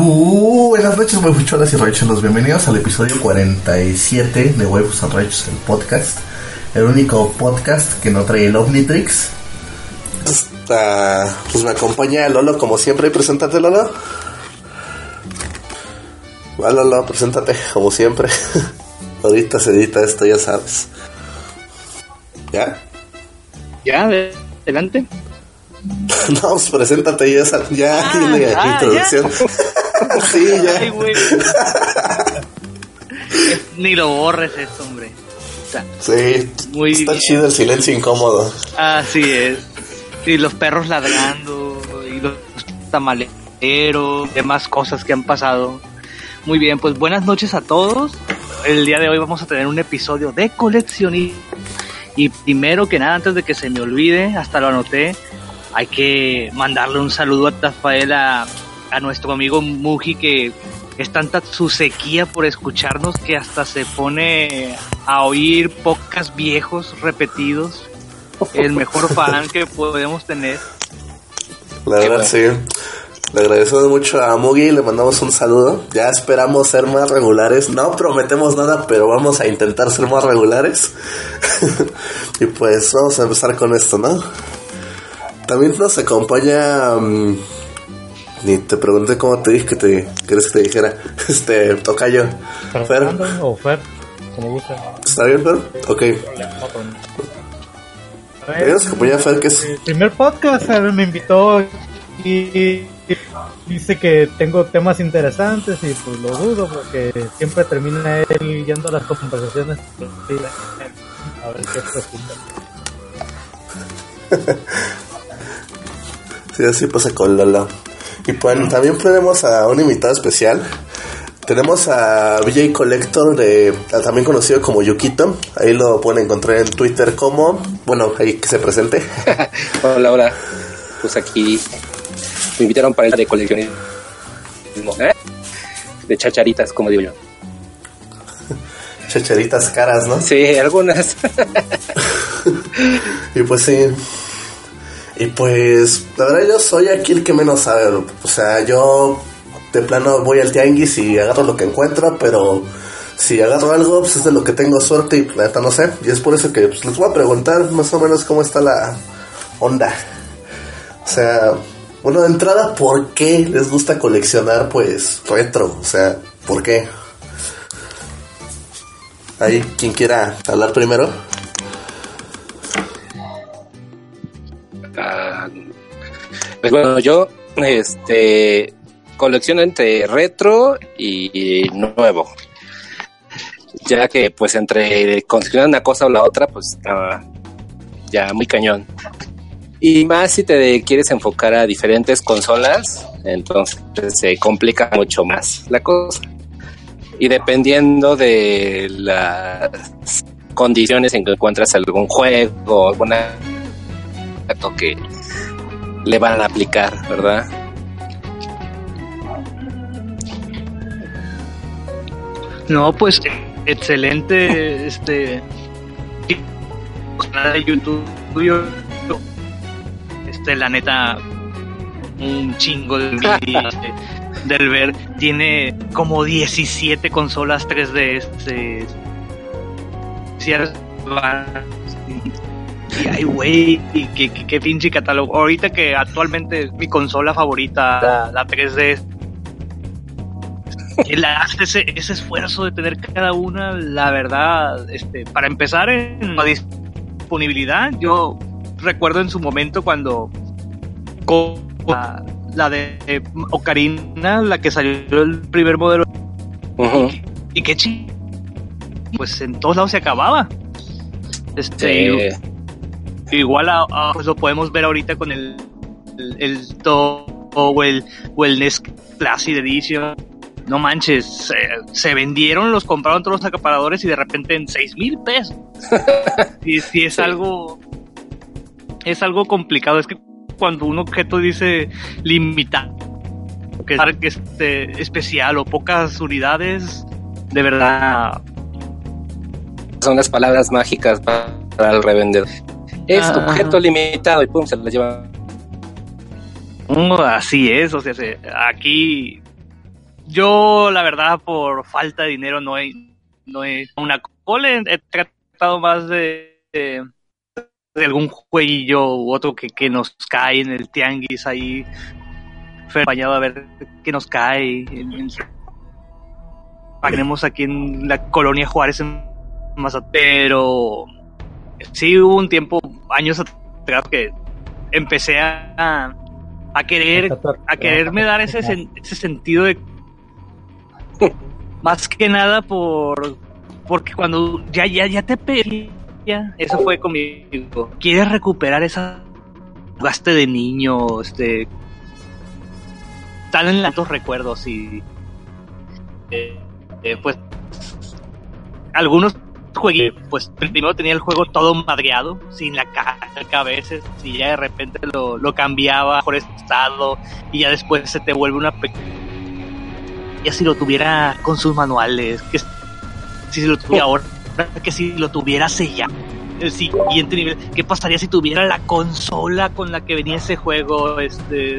Buenas noches, huevucholas y rancheros. Bienvenidos al episodio 47 de Huevos and Ranchos, el podcast. El único podcast que no trae el Omnitrix. Hasta, pues me acompaña Lolo como siempre. Preséntate, Lolo. Va, Lolo, preséntate como siempre. Ahorita se edita esto, ya sabes. ¿Ya? Ya, adelante. No, pues preséntate ya, ya Ah, tiene ah, introducción. sí, ya. Ay, güey. Ni lo borres eso, hombre. Está- Sí, Muy está bien. chido el silencio incómodo. Así es. Y los perros ladrando, y los tamaleros, demás cosas que han pasado. Muy bien, pues buenas noches a todos. El día de hoy vamos a tener un episodio de coleccionismo. Y primero que nada, antes de que se me olvide, hasta lo anoté, hay que mandarle un saludo a Rafael, a, nuestro amigo Muji, que es tanta su sequía por escucharnos que hasta se pone a oír podcasts viejos repetidos. El mejor fan que podemos tener. La verdad, sí. Le agradecemos mucho a Mugi, le mandamos un saludo. Ya esperamos ser más regulares. No prometemos nada, pero vamos a intentar ser más regulares. y pues vamos a empezar con esto, ¿no? También nos acompaña. mm, ni te pregunté cómo te dije que te quieres que te dijera. Este, Tocayo. Fer, Fernando o Fer, como gusta. ¿está bien, Fer? Ok. Acompaña Fer, que es. El primer podcast él me invitó y, dice que tengo temas interesantes y pues lo dudo porque siempre termina él yendo a las conversaciones. A ver qué resulta. Sí, así pasa con Lolo. Y pues también tenemos a un invitado especial. Tenemos a VJ Collector, de, también conocido como Yukito. Ahí lo pueden encontrar en Twitter como, bueno, ahí que se presente. Hola, hola. Pues aquí me invitaron para el de coleccionismo. ¿eh? De chacharitas, como digo yo. Chacharitas caras, ¿no? Sí, algunas. Y pues sí. Y pues, la verdad yo soy aquí el que menos sabe. O sea, yo de plano voy al tianguis y agarro lo que encuentro, pero si agarro algo, pues es de lo que tengo suerte y la neta no sé. Y es por eso que pues, les voy a preguntar más o menos cómo está la onda. O sea, bueno, de entrada, ¿por qué les gusta coleccionar pues retro? O sea, ¿por qué? Ahí, quien quiera hablar primero. Pues bueno, yo este colecciono entre retro y nuevo. Ya que pues entre coleccionar una cosa o la otra, pues está ya muy cañón. Y más si te quieres enfocar a diferentes consolas, entonces se complica mucho más la cosa. Y dependiendo de las condiciones en que encuentras algún juego alguna que le van a aplicar, ¿verdad? No, pues excelente este canal de YouTube. Este la neta un chingo de este, del ver tiene como 17 consolas 3D este si eres- y ay güey y qué, qué, qué pinche catálogo ahorita que actualmente mi consola favorita la, la 3D él hace ese, ese esfuerzo de tener cada una, la verdad, este, para empezar en la disponibilidad, yo recuerdo en su momento cuando con la, la de Ocarina, la que salió el primer modelo, y qué chi pues en todos lados se acababa. Este, Sí. Igual a- a- pues lo podemos ver ahorita con el el, el o el o el NES Classic Edition. No manches, se, se vendieron, los compraron todos los acaparadores y de repente en seis mil pesos. y sí es Sí. algo es algo complicado. Es que cuando un objeto dice limitado, que es este, especial o pocas unidades, de verdad Son las palabras mágicas pa- para el revendedor. Es Ah, objeto limitado y pum, se lo llevan. Mm, Así es, o sea, se- aquí yo la verdad por falta de dinero no he, no he una cole, he tratado más de, de, de algún jueguillo u otro que, que nos cae en el tianguis ahí, acompañado a ver qué nos cae. En, en- tenemos aquí en la colonia Juárez en Mazatlán, pero sí hubo un tiempo, años atrás que empecé a, a querer a quererme dar ese, sen- ese sentido de más que nada por porque cuando ya ya ya te pedí ya eso fue conmigo. Quieres recuperar esa gaste de niño este salen tantos recuerdos y eh, eh, pues algunos jueguitos pues primero tenía el juego todo madreado sin la carga a veces y ya de repente lo, lo cambiaba por estado y ya después se te vuelve una ya si lo tuviera con sus manuales que si lo tuviera ahora que si lo tuviera sellado el siguiente nivel qué pasaría si tuviera la consola con la que venía ese juego este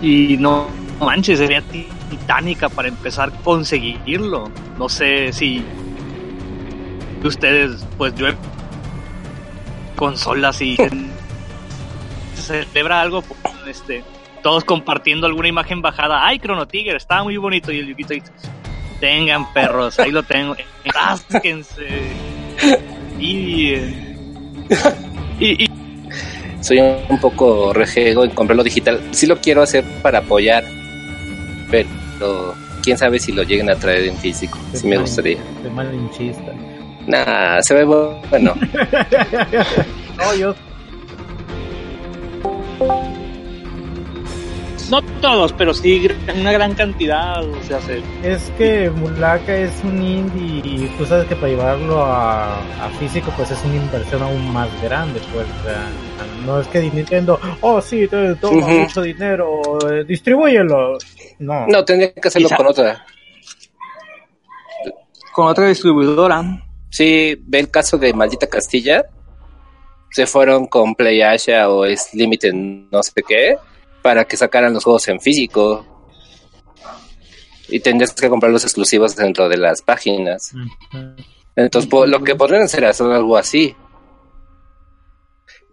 y no manches sería ti- titánica para empezar a conseguirlo no sé si ustedes pues yo he consolas y se celebra algo pues, este todos compartiendo alguna imagen bajada ay Chrono Trigger estaba muy bonito y el Yukito dice, tengan perros ahí lo tengo rásquense y, eh, y, y Soy un poco rejego en comprarlo digital. Sí lo quiero hacer para apoyar, pero quién sabe si lo lleguen a traer en físico. Sí me gustaría. Soy malinchista. Nah, se ve bueno. No, yo no todos pero sí una gran cantidad o sea se, Es que Mulaka es un indie y tú sabes que para llevarlo a, a físico pues es una inversión aún más grande, pues o sea, no es que Nintendo, oh sí, te toma mucho dinero, eh, distribúyelo. No, No, tendría que hacerlo Quizá- con otra. con otra distribuidora Sí, ve el caso de Maldita Castilla. Se fueron con PlayAsia o es Limited no sé qué para que sacaran los juegos en físico. Y tendrías que comprar los exclusivos dentro de las páginas. Entonces, po- lo que podrían hacer es algo así.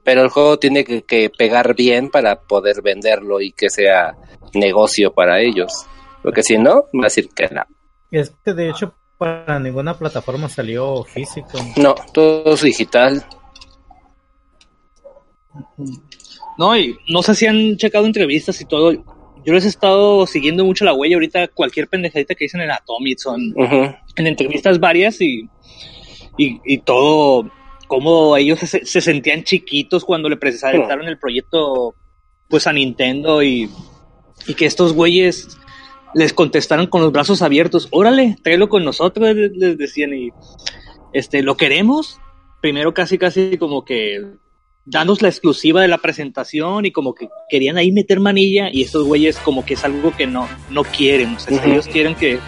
Pero el juego tiene que, que pegar bien para poder venderlo y que sea negocio para ellos. Porque si no, va a decir que no. Es que de hecho para ninguna plataforma salió físico. No, todo es digital. No, y no sé si han checado entrevistas y todo. Yo les he estado siguiendo mucho la huella ahorita, cualquier pendejadita que dicen en Atomic son en entrevistas varias y, y, y todo, cómo ellos se, se sentían chiquitos cuando le presentaron el proyecto pues a Nintendo y, y que estos güeyes les contestaron con los brazos abiertos, órale, tráelo con nosotros, les, les decían y este, lo queremos, primero casi casi como que danos la exclusiva de la presentación y como que querían ahí meter manilla y estos güeyes como que es algo que no, no quieren, o sea, ellos quieren que,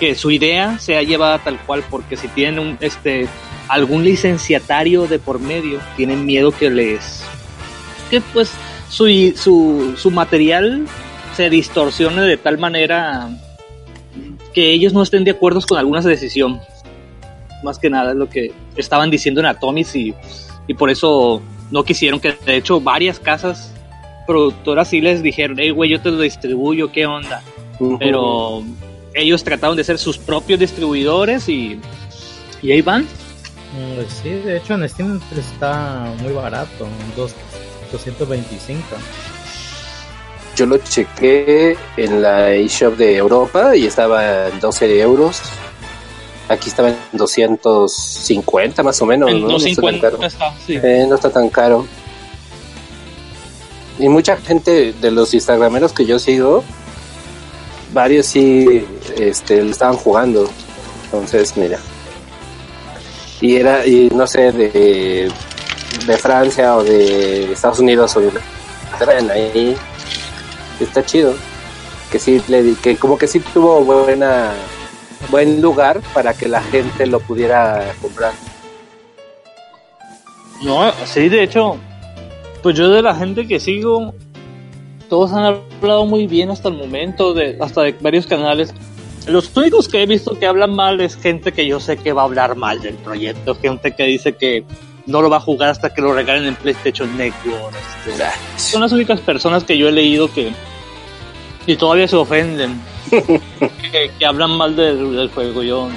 que su idea sea llevada tal cual, porque si tienen un, este, algún licenciatario de por medio, tienen miedo que les, que pues su, su, su material se distorsione de tal manera que ellos no estén de acuerdo con alguna decisión. Más que nada es lo que estaban diciendo en Atomis y, y por eso no quisieron que, de hecho, varias casas productoras sí les dijeron, hey, güey, yo te lo distribuyo, ¿qué onda? Pero ellos trataron de ser sus propios distribuidores y, y ahí van. Mm, sí, de hecho en Steam está muy barato, dos, 225. Yo lo chequé en la eShop de Europa y estaba en 12 euros. Aquí estaba en 250 más o menos. En ¿no? No está tan 250 caro. está, sí. Eh, no está tan caro. Y mucha gente de los instagrameros que yo sigo, varios sí este, lo estaban jugando. Entonces, mira. Y era, y no sé, de, de Francia o de Estados Unidos o de ahí. Está chido. Que sí, le, di- que como que sí tuvo buena buen lugar para que la gente lo pudiera comprar. No, sí, de hecho, pues yo de la gente que sigo, todos han hablado muy bien hasta el momento, de, hasta de varios canales. Los únicos que he visto que hablan mal es gente que yo sé que va a hablar mal del proyecto, gente que dice que no lo va a jugar hasta que lo regalen en PlayStation Network. este. Son las únicas personas que yo he leído que y todavía se ofenden, que, que hablan mal del, del juego. Yo,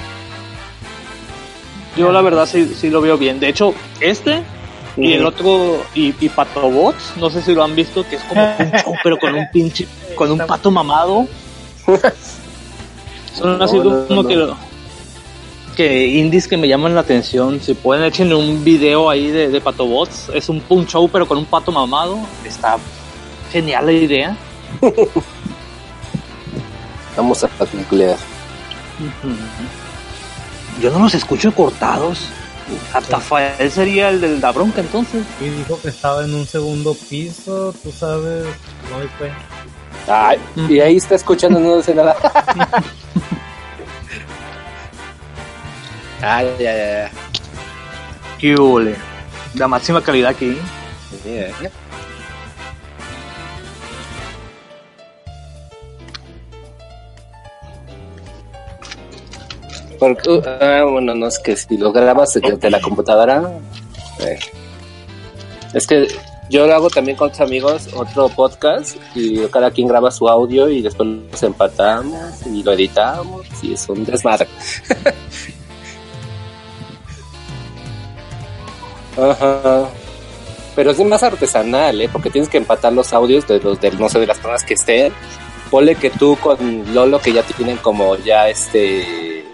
yo la verdad sí, sí lo veo bien. De hecho, este y el otro, y, y Patobots, no sé si lo han visto, que es como un show, pero con un pinche, con un pato mamado. Son así No, no, como no. que, que indies que me llaman la atención. Si pueden, échenle un video ahí de, de Patobots. Es un punch show, pero con un pato mamado. Está genial la idea. Vamos a googlear. Yo no los escucho cortados. Atafael sería el del la bronca entonces. Y dijo que estaba en un segundo piso, tú sabes, no hay fe. Ay, y ahí está escuchando, no dice nada. Ay, ya, ya, ya. Qué ole. La máxima calidad aquí. Sí, eh. Porque, ah, bueno, no es que si lo grabas desde la computadora. eh. Es que yo lo hago también con otros amigos, otro podcast, y cada quien graba su audio y después los empatamos y lo editamos y es un desmadre. Ajá. Pero es más artesanal, ¿eh? Porque tienes que empatar los audios de los de, no sé, de las personas que estén. Ponle que tú con Lolo, que ya tienen como ya este.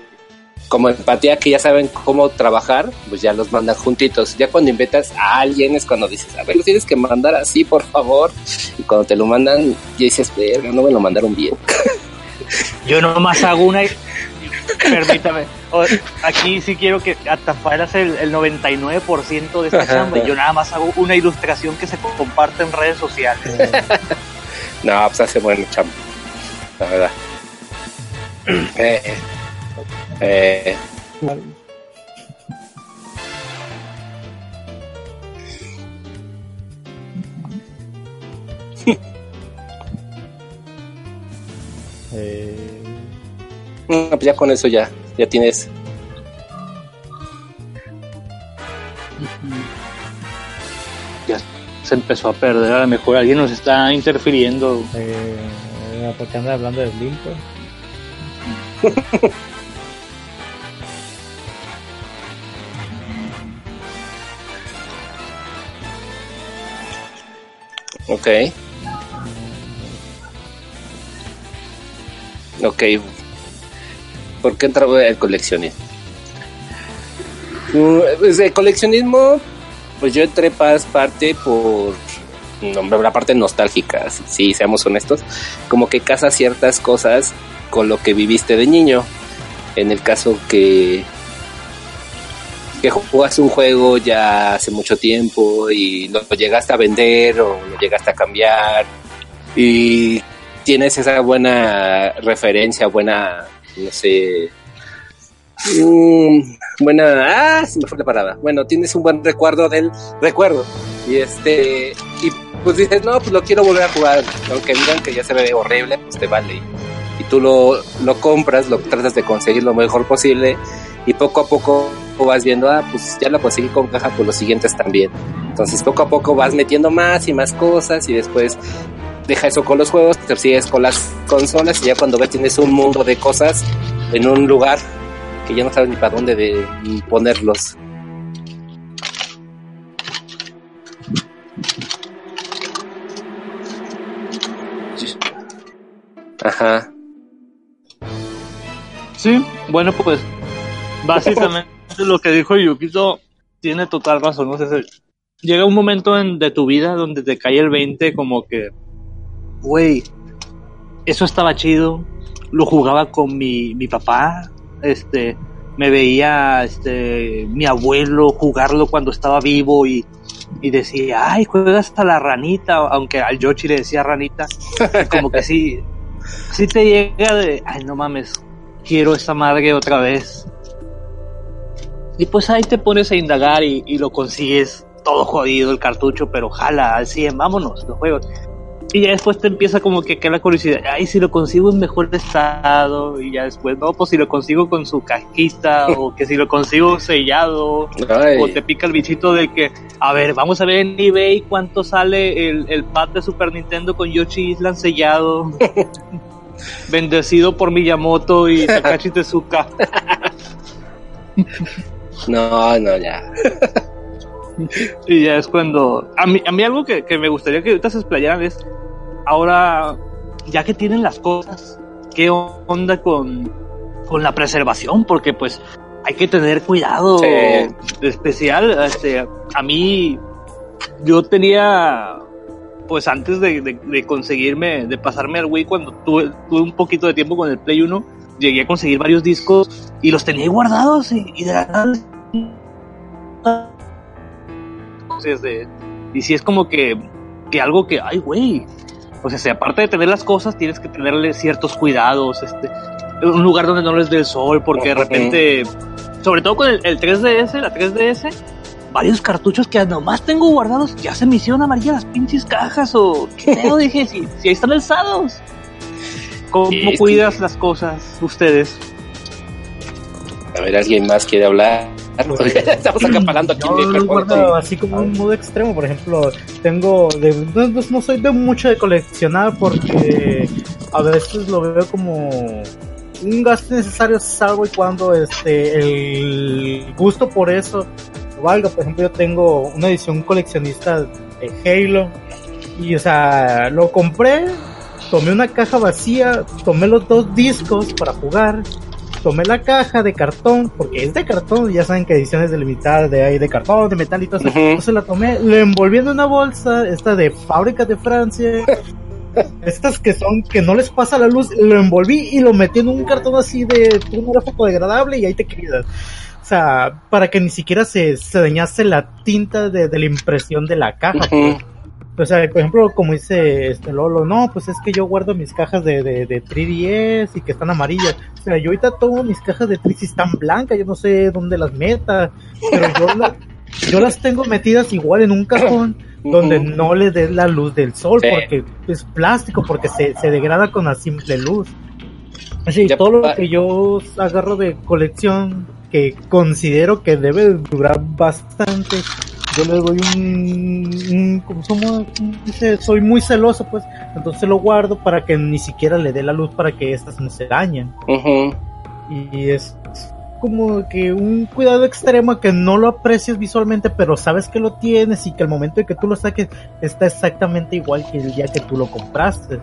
Como empatía, que ya saben cómo trabajar, pues ya los mandan juntitos. Ya cuando invitas a alguien es cuando dices, a ver, lo tienes que mandar así, por favor. Y cuando te lo mandan, ya dices, verga, no me lo mandaron bien. Yo nomás hago una. Permítame. O- Aquí sí quiero que Atafael hace el, el 99% de esta Ajá. chamba. y Yo nada más hago una ilustración que se comparte en redes sociales. No, pues hace buen chamba. La verdad. Eh, eh, Eh, no, pues ya con eso ya, ya tienes. Ya se empezó a perder. A lo mejor alguien nos está interfiriendo. eh, porque anda hablando de Blink, pues. Ok. Ok. ¿Por qué entraba el coleccionismo? Mm, Pues el coleccionismo, pues yo entré pas parte por la parte nostálgica, si seamos honestos, como que casa ciertas cosas con lo que viviste de niño. En el caso que que jugaste un juego ya hace mucho tiempo y lo llegaste a vender o lo llegaste a cambiar y tienes esa buena referencia, buena, no sé, mm, buena, ah, se me fue la parada. Bueno, tienes un buen recuerdo del recuerdo y este, y pues dices, no, pues lo quiero volver a jugar, aunque digan que ya se ve horrible, pues te vale. Y tú lo, lo compras, lo tratas de conseguir lo mejor posible y poco a poco vas viendo, ah, pues ya lo conseguí con caja, pues los siguientes también. Entonces poco a poco vas metiendo más y más cosas y después deja eso con los juegos, te sigues con las consolas y ya cuando ves tienes un mundo de cosas en un lugar que ya no sabes ni para dónde mm, ponerlos. Ajá. Sí, bueno, pues básicamente lo que dijo Yukito tiene total razón. ¿no? Sé, llega un momento en, de tu vida donde te cae el 20 como que, güey, eso estaba chido, lo jugaba con mi, mi papá, este, me veía este, mi abuelo jugarlo cuando estaba vivo y, y decía, ay, juegas hasta la ranita, aunque al Yoshi le decía ranita, como que sí, sí te llega de, ay, no mames, quiero esta madre otra vez. Y pues ahí te pones a indagar y, y lo consigues todo jodido el cartucho, pero jala al 100, vámonos, los juegos. Y ya después te empieza como que queda la curiosidad, ay, si lo consigo en mejor estado, y ya después, no, pues si lo consigo con su cajita, o que si lo consigo sellado, Ay. o te pica el bichito de que, a ver, vamos a ver en eBay cuánto sale el, el pad de Super Nintendo con Yoshi Island sellado, bendecido por Miyamoto y Takashi Tezuka. No, no, ya. Y ya es cuando. A mí, a mí algo que, que me gustaría que ahorita se explayaran es. Ahora, ya que tienen las cosas, ¿qué onda con, con la preservación? Porque, pues, hay que tener cuidado Sí. especial. Este, a mí, yo tenía. Pues antes de, de- de conseguirme, de pasarme al Wii, cuando tuve, tuve un poquito de tiempo con el Play 1, llegué a conseguir varios discos y los tenía ahí guardados y, y de la nada entonces, y si es como que, que algo que, ay, güey. O sea, si aparte de tener las cosas, tienes que tenerle ciertos cuidados. Este, un lugar donde no les dé el sol, porque de repente, sobre todo con el, el 3DS, la 3DS, varios cartuchos que nomás tengo guardados, ya se me hicieron amarillas las pinches cajas, o qué pedo, dije, si, si ahí están alzados. ¿Cómo Sí, sí. cuidas las cosas ustedes? A ver, ¿alguien más quiere hablar? Estamos acaparando aquí Yo lo guardo así como un modo extremo, por ejemplo, tengo de, no, no- no soy de mucho de coleccionar porque a veces lo veo como un gasto necesario salvo y cuando este el gusto por eso valga, por ejemplo, yo tengo una edición coleccionista de Halo y o sea, lo compré, tomé una caja vacía, tomé los dos discos para jugar tomé la caja de cartón, porque es de cartón, ya saben que ediciones delimitadas de ahí de cartón, de metal y todo eso. Ujú. Entonces la tomé, la envolví en una bolsa, esta de fábrica de Francia. Estas que son, que no les pasa la luz, lo envolví y lo metí en un cartón así de un degradable y ahí te quedas. O sea, para que ni siquiera se, se dañase la tinta de, de la impresión de la caja. Ujú. O sea, por ejemplo, como dice este Lolo, no, pues es que yo guardo mis cajas de, de, de 3DS y que están amarillas. O sea, yo ahorita tomo mis cajas de 3DS y están blancas, yo no sé dónde las meta, pero yo, la- yo las tengo metidas igual en un cajón donde no le des la luz del sol Sí. porque es plástico, porque se, se degrada con la simple luz. Así, Ya todo lo que yo agarro de colección que considero que debe durar bastante, yo le doy un, un como somos- dice, soy muy celoso pues, entonces lo guardo para que ni siquiera le dé la luz para que estas no se dañen. Ujú. Y es como que un cuidado extremo que no lo aprecias visualmente, pero sabes que lo tienes y que el momento en que tú lo saques está exactamente igual que el día que tú lo compraste.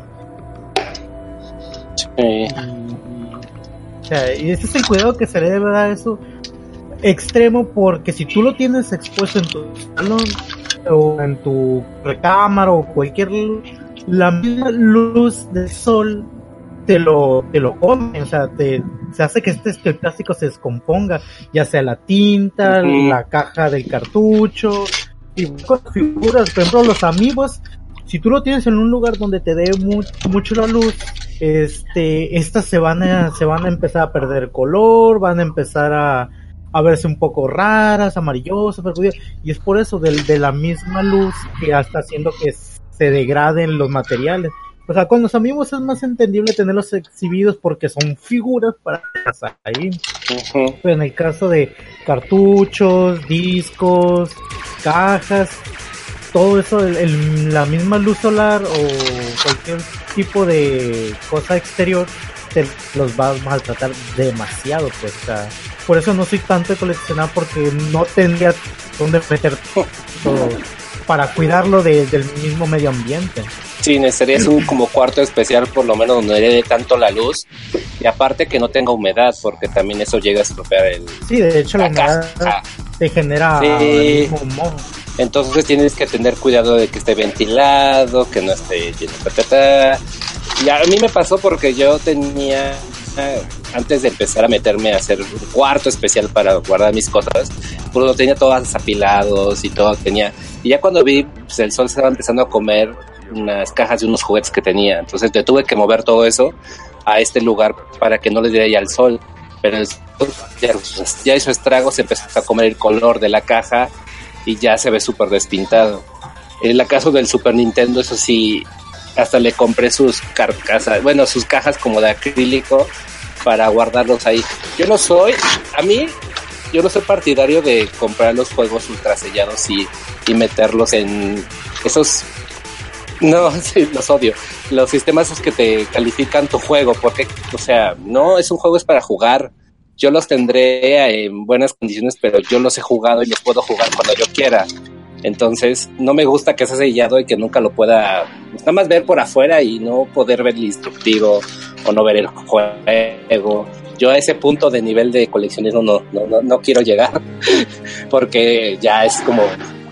Sí. Y, o sea, y ese es el cuidado que se le debe dar a eso extremo porque si tú lo tienes expuesto en tu salón o en tu recámara o cualquier luz, la misma luz del sol te lo, te lo come, o sea, te, se hace que este que el plástico se descomponga, ya sea la tinta, la caja del cartucho, y con figuras, por ejemplo, los amigos, si tú lo tienes en un lugar donde te dé mu- mucho la luz, este, estas se van a, se van a empezar a perder color, van a empezar a, a verse un poco raras, amarillosas, percudidas, y es por eso del, de la misma luz que está haciendo que se degraden los materiales. O sea, con los amigos es más entendible tenerlos exhibidos porque son figuras para pasar ahí. Ujú. Pero en el caso de cartuchos, discos, cajas, todo eso, el- el- la misma luz solar o cualquier tipo de cosa exterior, te los va a maltratar demasiado, pues. O sea, por eso no soy tanto de coleccionar porque no tendría dónde meter todo, para cuidarlo de- del mismo medio ambiente. Sí, necesitarías un como cuarto especial por lo menos donde dé tanto la luz y aparte que no tenga humedad porque también eso llega a estropear el... Sí, de hecho la La casa. humedad te genera Sí. el mismo moho. Entonces tienes que tener cuidado de que esté ventilado, que no esté lleno de ta, ta. Y a mí me pasó porque yo tenía, antes de empezar a meterme a hacer un cuarto especial para guardar mis cosas, pues lo tenía todos apilados y todo tenía. Y ya cuando vi, pues el sol estaba empezando a comer unas cajas de unos juguetes que tenía. Entonces yo tuve que mover todo eso a este lugar para que no le diera ya el sol. Pero el sol ya, ya hizo estragos, empezó a comer el color de la caja y ya se ve súper despintado. En el caso del Super Nintendo, eso sí, hasta le compré sus carcasas, bueno, sus cajas como de acrílico para guardarlos ahí. Yo no soy, a mí, yo no soy partidario de comprar los juegos ultrasellados y, y meterlos en esos no, sí, los odio. Los sistemas esos que te califican tu juego, porque, o sea, no es un juego, es para jugar. Yo los tendré en buenas condiciones, pero yo los he jugado y los puedo jugar cuando yo quiera. Entonces, no me gusta que sea sellado y que nunca lo pueda, pues, nada más ver por afuera y no poder ver el instructivo o no ver el juego. Yo a ese punto de nivel de coleccionismo no, no, no, no quiero llegar, porque ya es como,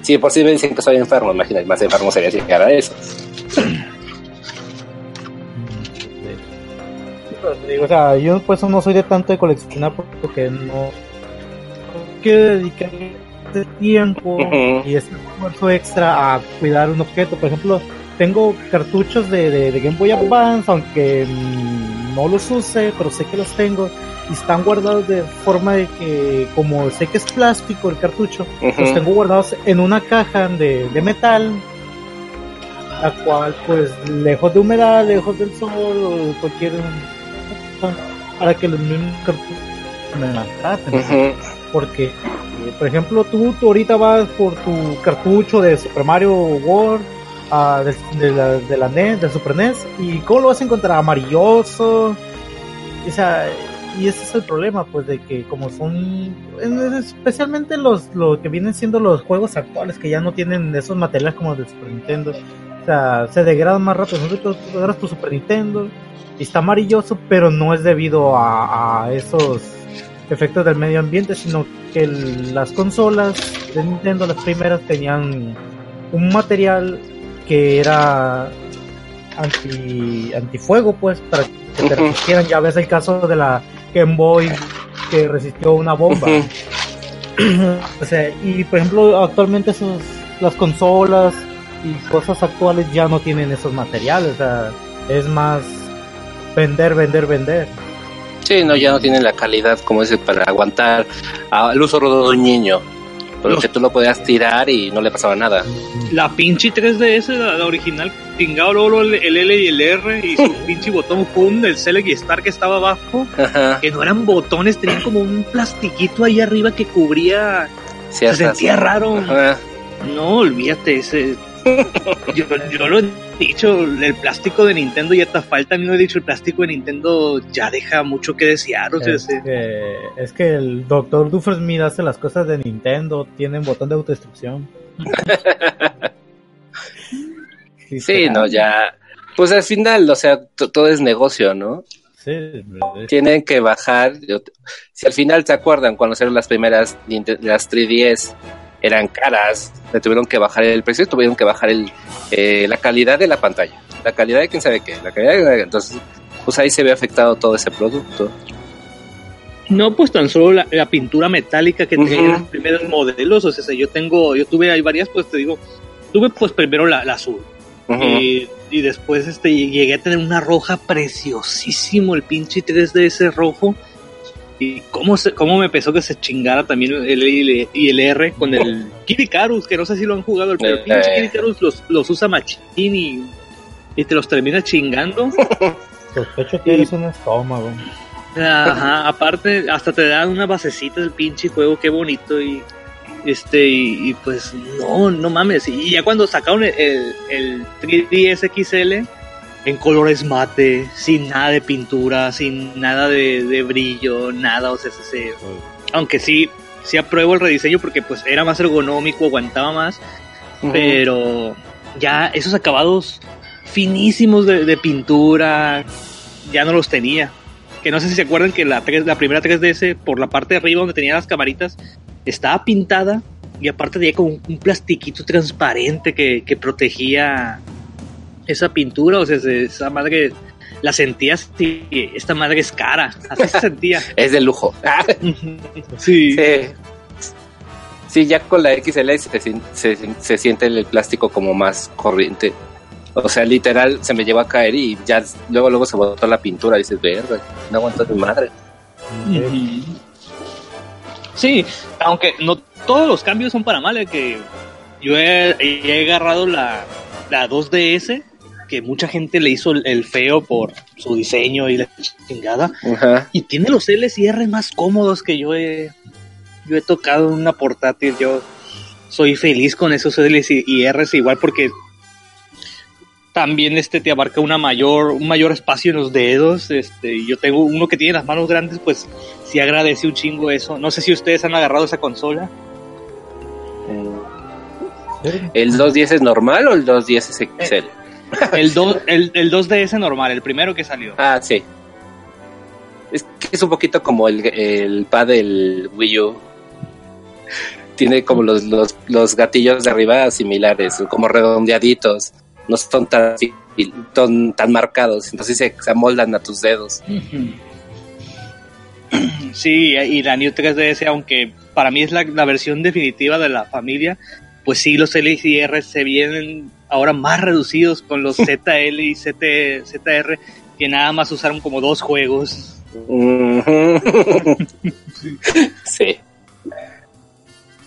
si por si me dicen que soy enfermo, imagínate, más enfermo sería si llegara a eso. O sea, yo por eso no soy de tanto de coleccionar porque no quiero dedicar ese tiempo Ujú. y ese esfuerzo extra a cuidar un objeto. Por ejemplo, tengo cartuchos de, de, de Game Boy Advance, aunque mm, no los use, pero sé que los tengo y están guardados de forma de que, como sé que es plástico el cartucho, los Ujú. tengo guardados en una caja de, de metal, la cual pues lejos de humedad, lejos del sol o cualquier para que los mismos cartuchos me maltraten. Ujú. Porque, eh, por ejemplo, tú, tú ahorita vas por tu cartucho de Super Mario World, ah, de, la, de la NES, del Super NES, y ¿cómo lo vas a encontrar? Amarilloso. O sea, y ese es el problema, pues, de que como son, en- especialmente los, lo que vienen siendo los juegos actuales, que ya no tienen esos materiales como de Super Nintendo, o sea, se degradan más rápido. Tú agarras tu Super Nintendo y está amarilloso, pero no es debido a, a esos efectos del medio ambiente, sino que el- las consolas de Nintendo, las primeras, tenían un material que era anti antifuego, pues, para que te resistieran. Ya ves el caso de la Game Boy que resistió una bomba. O sea, y por ejemplo, actualmente esos, las consolas y cosas actuales ya no tienen esos materiales, o sea, es más vender, vender, vender. Sí, no, ya no tienen la calidad como ese para aguantar al uso de un niño. Pero Los- que tú lo podías tirar y no le pasaba nada. La pinche 3DS, la, la original, chingado luego el, el L y el R y su pinche botón home del Select y Star que estaba abajo, Ajá. que no eran botones, tenían como un plastiquito ahí arriba que cubría. Se sentía raro. Ajá. No, olvídate ese. Yo, yo lo dicho, el plástico de Nintendo ya te falta, a mí lo he dicho, el plástico de Nintendo ya deja mucho que desear, o sea, Es que, es que el Dr. Dufresmith hace las cosas de Nintendo, tienen botón de autodestrucción. Sí, no, ya. Pues al final, o sea, todo es negocio, ¿no? Sí, Tienen que bajar. yo- Si al final se acuerdan cuando salieron las primeras las 3DS eran caras, le tuvieron que bajar el precio, tuvieron que bajar el, eh, la calidad de la pantalla, la calidad de quién sabe qué, la calidad de, entonces, pues ahí se ve afectado todo ese producto. No, pues tan solo la, la pintura metálica que Ujú. traían los primeros modelos, o sea, yo tengo, yo tuve ahí varias, pues te digo, tuve pues primero la, la azul, y después este llegué a tener una roja preciosísimo, el pinche 3DS rojo, y cómo, se, cómo me empezó que se chingara también el L y el- R con el Kirikarus, que no sé si lo han jugado, pero el Eh. pinche Kirikarus los, los usa machín y, y te los termina chingando. Sospecho que eres un estómago. Ajá, aparte, hasta te dan una basecita del pinche juego, qué bonito y este y, y pues no, no mames. Y ya cuando sacaron el, el, el 3DS XL en colores mate, sin nada de pintura, sin nada de, de brillo, nada, o sea, se- se- aunque sí, sí apruebo el rediseño porque pues era más ergonómico, aguantaba más, pero ya esos acabados finísimos de, de pintura ya no los tenía. Que no sé si se acuerdan que la, 3 la primera 3DS, por la parte de arriba donde tenía las camaritas, estaba pintada y aparte tenía como un, un plastiquito transparente que, que protegía esa pintura. O sea, se- esa madre la sentías, sí, esta madre es cara, así se sentía. Es de lujo. sí. Sí. Sí, ya con la XL se, sien- se, se siente el plástico como más corriente. O sea, literal, se me llevó a caer y ya luego luego se botó la pintura. Y dices, verga, no aguanto mi madre. Sí, aunque no todos los cambios son para mal, eh, que yo he, he agarrado la, la 2DS, que mucha gente le hizo el, el feo por su diseño y la chingada, Ajá. y tiene los Ls y R más cómodos que yo he, yo he tocado en una portátil, yo soy feliz con esos Ls y, y Rs igual porque también este te abarca una mayor, un mayor espacio en los dedos. Este, yo tengo uno que tiene las manos grandes, pues sí agradece un chingo eso. No sé si ustedes han agarrado esa consola. ¿El 210 es normal o el 210 es XL? El, do- el, el 2DS normal, el primero que salió. Ah, sí. Es que es un poquito como el, el pad del Wii U. Tiene como los, los, los gatillos de arriba similares, como redondeaditos. No son tan, tan, tan marcados, entonces se, se amoldan a tus dedos. Sí, y la New 3DS, aunque para mí es la, la versión definitiva de la familia, pues sí, los L y R se vienen ahora más reducidos con los ZL y ZT, ZR, que nada más usaron como dos juegos. Sí.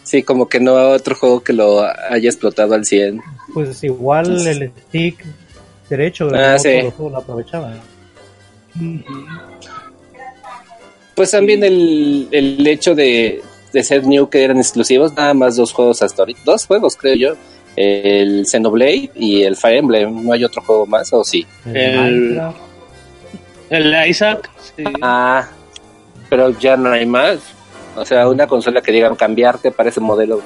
Sí, como que no hay otro juego que lo haya explotado al 100. Pues igual el stick derecho, Ah, sí. lo aprovechaban. Pues también el, el hecho de, de ser new que eran exclusivos, nada más dos juegos hasta ahorita. Dos juegos, creo yo. El Xenoblade y el Fire Emblem. ¿No hay otro juego más o sí? El- El Isaac, sí. Ah, pero ya no hay más. O sea, una consola que digan cambiarte para ese modelo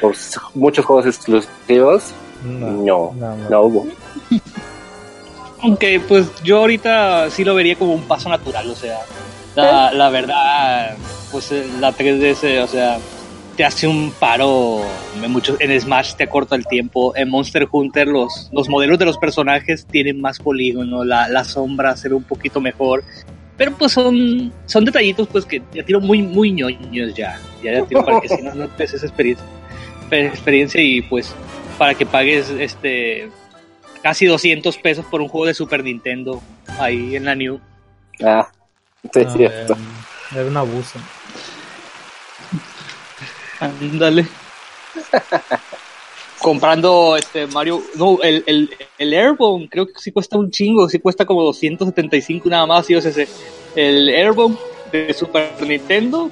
por muchos juegos exclusivos, no, no, no, no. no hubo. Aunque pues yo ahorita sí lo vería como un paso natural, o sea, la, la verdad, pues eh, la 3DS, o sea, te hace un paro en, muchos, en Smash te acorta el tiempo, en Monster Hunter los, los modelos de los personajes tienen más polígono, la, la sombra se ve un poquito mejor, pero pues son, son detallitos pues que ya tiro muy, muy ñoños ya, ya, ya tiro para que si no, no te esa experiencia, experiencia y pues para que pagues este casi 200 pesos por un juego de Super Nintendo ahí en la New. Ah, sí, es No, cierto. Era un abuso. Ándale. Comprando este Mario, no, el, el, el creo que sí cuesta un chingo, sí cuesta como 275 nada más, y ese- el Airborne de Super Nintendo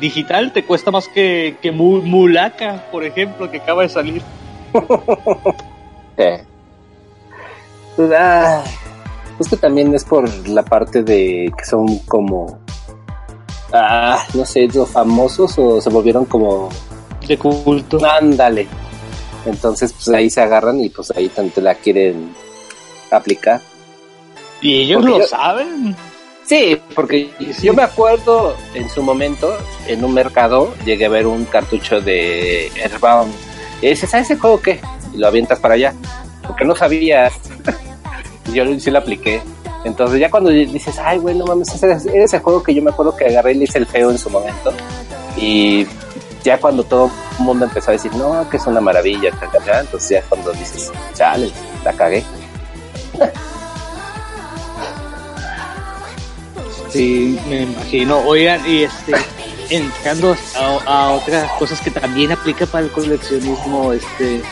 digital te cuesta más que, que Mu- Mulaka, por ejemplo, que acaba de salir. Sí. Pues, ah, que también es por la parte de que son como, ah, no sé, ¿no famosos o se volvieron como, De culto. ándale. Entonces, pues ahí se agarran y pues ahí tanto la quieren aplicar. Y ellos Porque lo yo- saben. Sí, porque yo me acuerdo en su momento, en un mercado, llegué a ver un cartucho de Airbound. Y dices, ¿a ese juego qué? Y lo avientas para allá. Porque no sabías. yo sí lo apliqué. Entonces ya cuando dices, ay, güey, no mames, ese ese juego que yo me acuerdo que agarré y le hice el feo en su momento. Y ya cuando todo el mundo empezó a decir, no, que es una maravilla, ta, ta, ta", entonces ya cuando dices, chale, la cagué. Sí, me imagino. Oigan, y este, entrando a otras cosas que también aplica para el coleccionismo, este,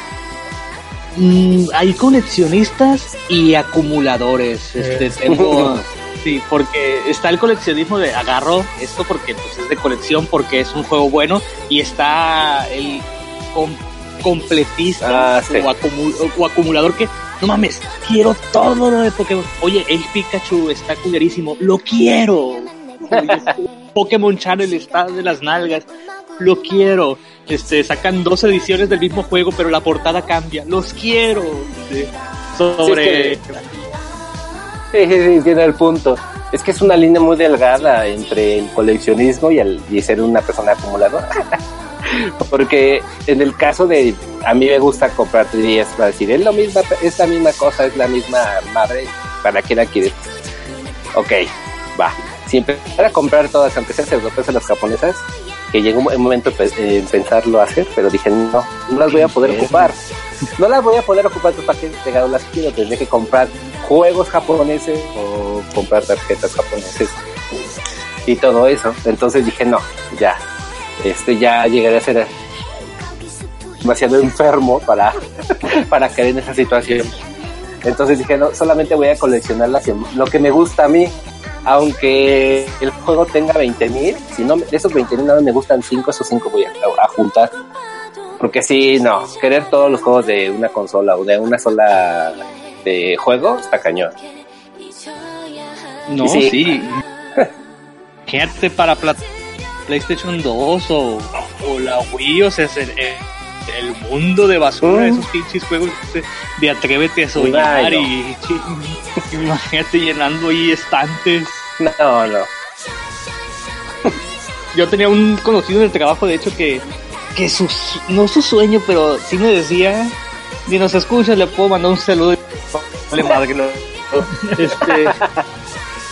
mm, hay coleccionistas y acumuladores. Este, tengo, sí, porque está el coleccionismo de agarro esto porque pues, es de colección, porque es un juego bueno, y está el com- completista Ah, sí. o, acumu- o acumulador que no mames, quiero todo lo de Pokémon. Oye, el Pikachu está culerísimo, lo quiero. Oye, Pokémon Channel está de las nalgas. Lo quiero. Este, sacan dos ediciones del mismo juego, pero la portada cambia. Los quiero. Sí. Sobre. Sí, sí, sí, tiene el punto. Es que es una línea muy delgada entre el coleccionismo y, el, y ser una persona acumuladora. Porque en el caso de a mí me gusta comprar 10 para decir, es lo mismo, es la misma cosa, es la misma madre, ¿para qué la quieres? Ok, va. Si empezar a comprar todas, aunque sean europeas o las japonesas, que llegó un momento en pensarlo hacer, pero dije, no, no las voy a poder ocupar. No las voy a poder ocupar, pues para qué pegado las quiero, tendré que comprar juegos japoneses o comprar tarjetas japoneses y todo eso. Entonces dije, no, ya, este ya llegaré a ser demasiado enfermo para, para caer en esa situación. Entonces dije, no, solamente voy a coleccionar lo que me gusta a mí. Aunque el juego tenga 20 mil, si no, de esos 20 mil nada me gustan 5, esos 5 voy a, a, juntar. Porque si no, querer todos los juegos de una consola o de una sola de juego está cañón. No, sí. sí. Gente para PlayStation 2 o, o la Wii, o sea, es el, el mundo de basura, uh. esos pinches juegos de, de atrévete a soñar Ay, no. y, y imagínate llenando ahí estantes. No, no. Yo tenía un conocido en el trabajo, de hecho, que, que su, no su sueño, pero sí me decía, si nos escucha, le puedo mandar un saludo. Vale, madre, este,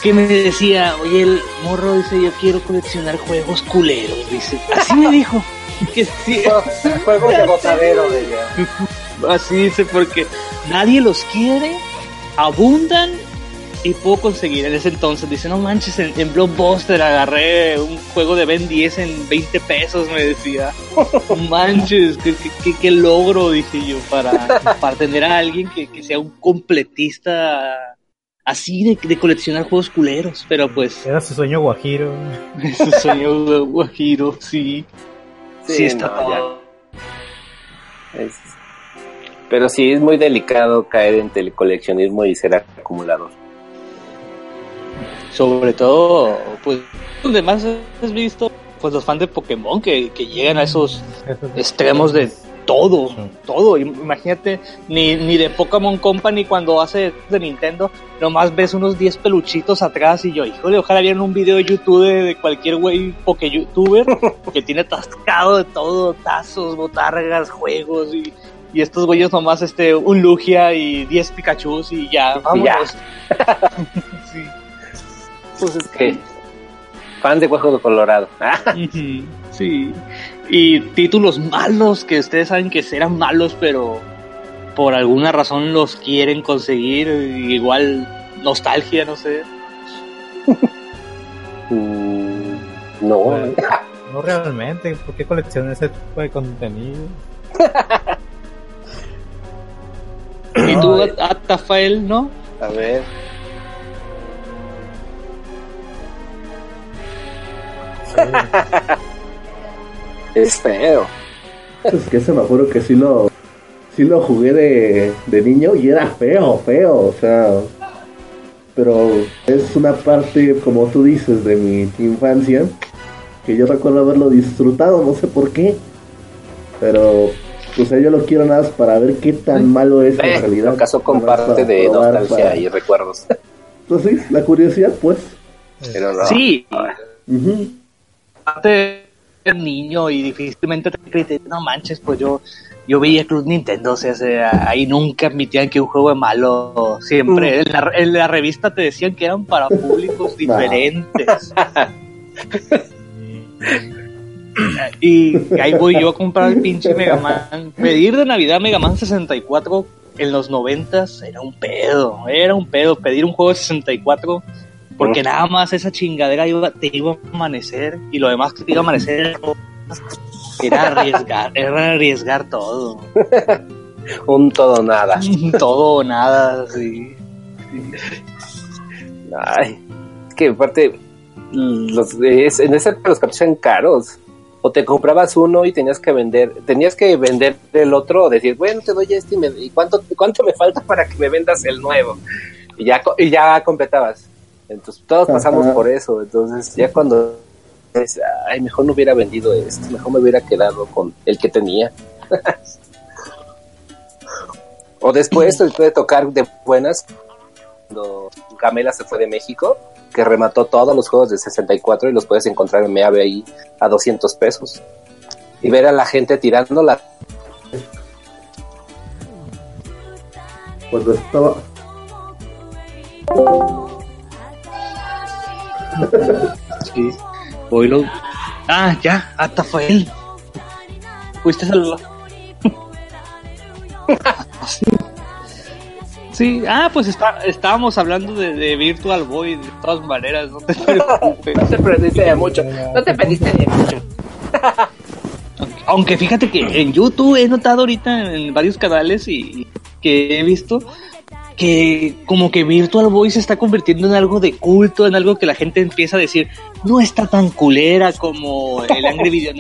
que me decía, oye, el morro dice, yo quiero coleccionar juegos culeros, dice. Así me dijo. Que sí. Juegos de botadero, de ella. Así dice, porque nadie los quiere, abundan y puedo conseguir. En ese entonces dice, no manches, en, en Blockbuster agarré un juego de Ben 10 en 20 pesos, me decía. No manches, qué, qué, qué, logro, dije yo, para, para tener a alguien que, que sea un completista así de, de, coleccionar juegos culeros, pero pues... Era su sueño guajiro. su sueño guajiro, sí. Sí, sí está no, todo. Es... Pero sí es muy delicado caer entre el coleccionismo y ser acumulador. Sobre todo, pues, donde más has visto, pues los fans de Pokémon que, que llegan a esos extremos de todo, todo. Imagínate, ni, ni de Pokémon Company cuando hace de Nintendo, nomás ves unos 10 peluchitos atrás y yo, híjole, ojalá vieran un video de YouTube de, de cualquier güey Poké YouTuber que tiene tascado de todo, tazos, botargas, juegos y, y estos güeyes nomás este, un Lugia y 10 Pikachus y ya, vámonos. sí. Pues es que fan de Huejo de Colorado. sí. Y títulos malos que ustedes saben que serán malos, pero por alguna razón los quieren conseguir. Igual nostalgia, no sé. mm, no. No realmente. ¿Por qué coleccionar ese tipo de contenido? ¿Y tú, Atafael, no? A ver. es feo. Es que se me acuerdo que sí lo, sí lo jugué de, de niño y era feo, feo, o sea. Pero es una parte, como tú dices, de mi infancia que yo recuerdo haberlo disfrutado, no sé por qué. Pero, o sea, yo lo quiero nada más para ver qué tan malo es eh, en realidad. Acaso comparte de nostalgia para... y recuerdos. Pues sí, la curiosidad, pues. Pero no. Sí. Uh -huh. Niño y difícilmente te no manches, pues yo yo veía Club Nintendo, o sea, o sea, ahí nunca admitían que un juego es malo, siempre, en la, en la revista te decían que eran para públicos diferentes. y ahí voy yo a comprar el pinche Mega Man, pedir de Navidad Mega Man 64 en los 90 era un pedo, era un pedo, pedir un juego de 64 porque nada más esa chingadera iba, te iba a amanecer y lo demás que te iba a amanecer era arriesgar, era arriesgar todo. Un todo nada. Un todo nada, sí. Ay, es que aparte, los, es, en ese los cartuchos eran caros. O te comprabas uno y tenías que vender, tenías que vender el otro o decir, bueno, te doy este y, me, y cuánto, cuánto me falta para que me vendas el nuevo. Y ya, y ya completabas. Entonces todos pasamos Ajá. por eso. Entonces ya cuando ay, mejor no hubiera vendido esto, mejor me hubiera quedado con el que tenía. o después, después de tocar de buenas, cuando Gamela se fue de México, que remató todos los juegos de 64 y los puedes encontrar en Meave ahí a 200 pesos. Y ver a la gente tirando la... Cuando estaba. Sí. Oílo. Ah, ya, hasta fue él. Fuiste al. sí. Sí, ah, pues está, estábamos hablando de, de Virtual Boy de todas maneras, no te preocupes. No te perdiste de mucho, no te perdiste de mucho. Aunque fíjate que en YouTube he notado ahorita en varios canales y que he visto que como que Virtual Boy se está convirtiendo en algo de culto, en algo que la gente empieza a decir, no está tan culera como el Angry Video.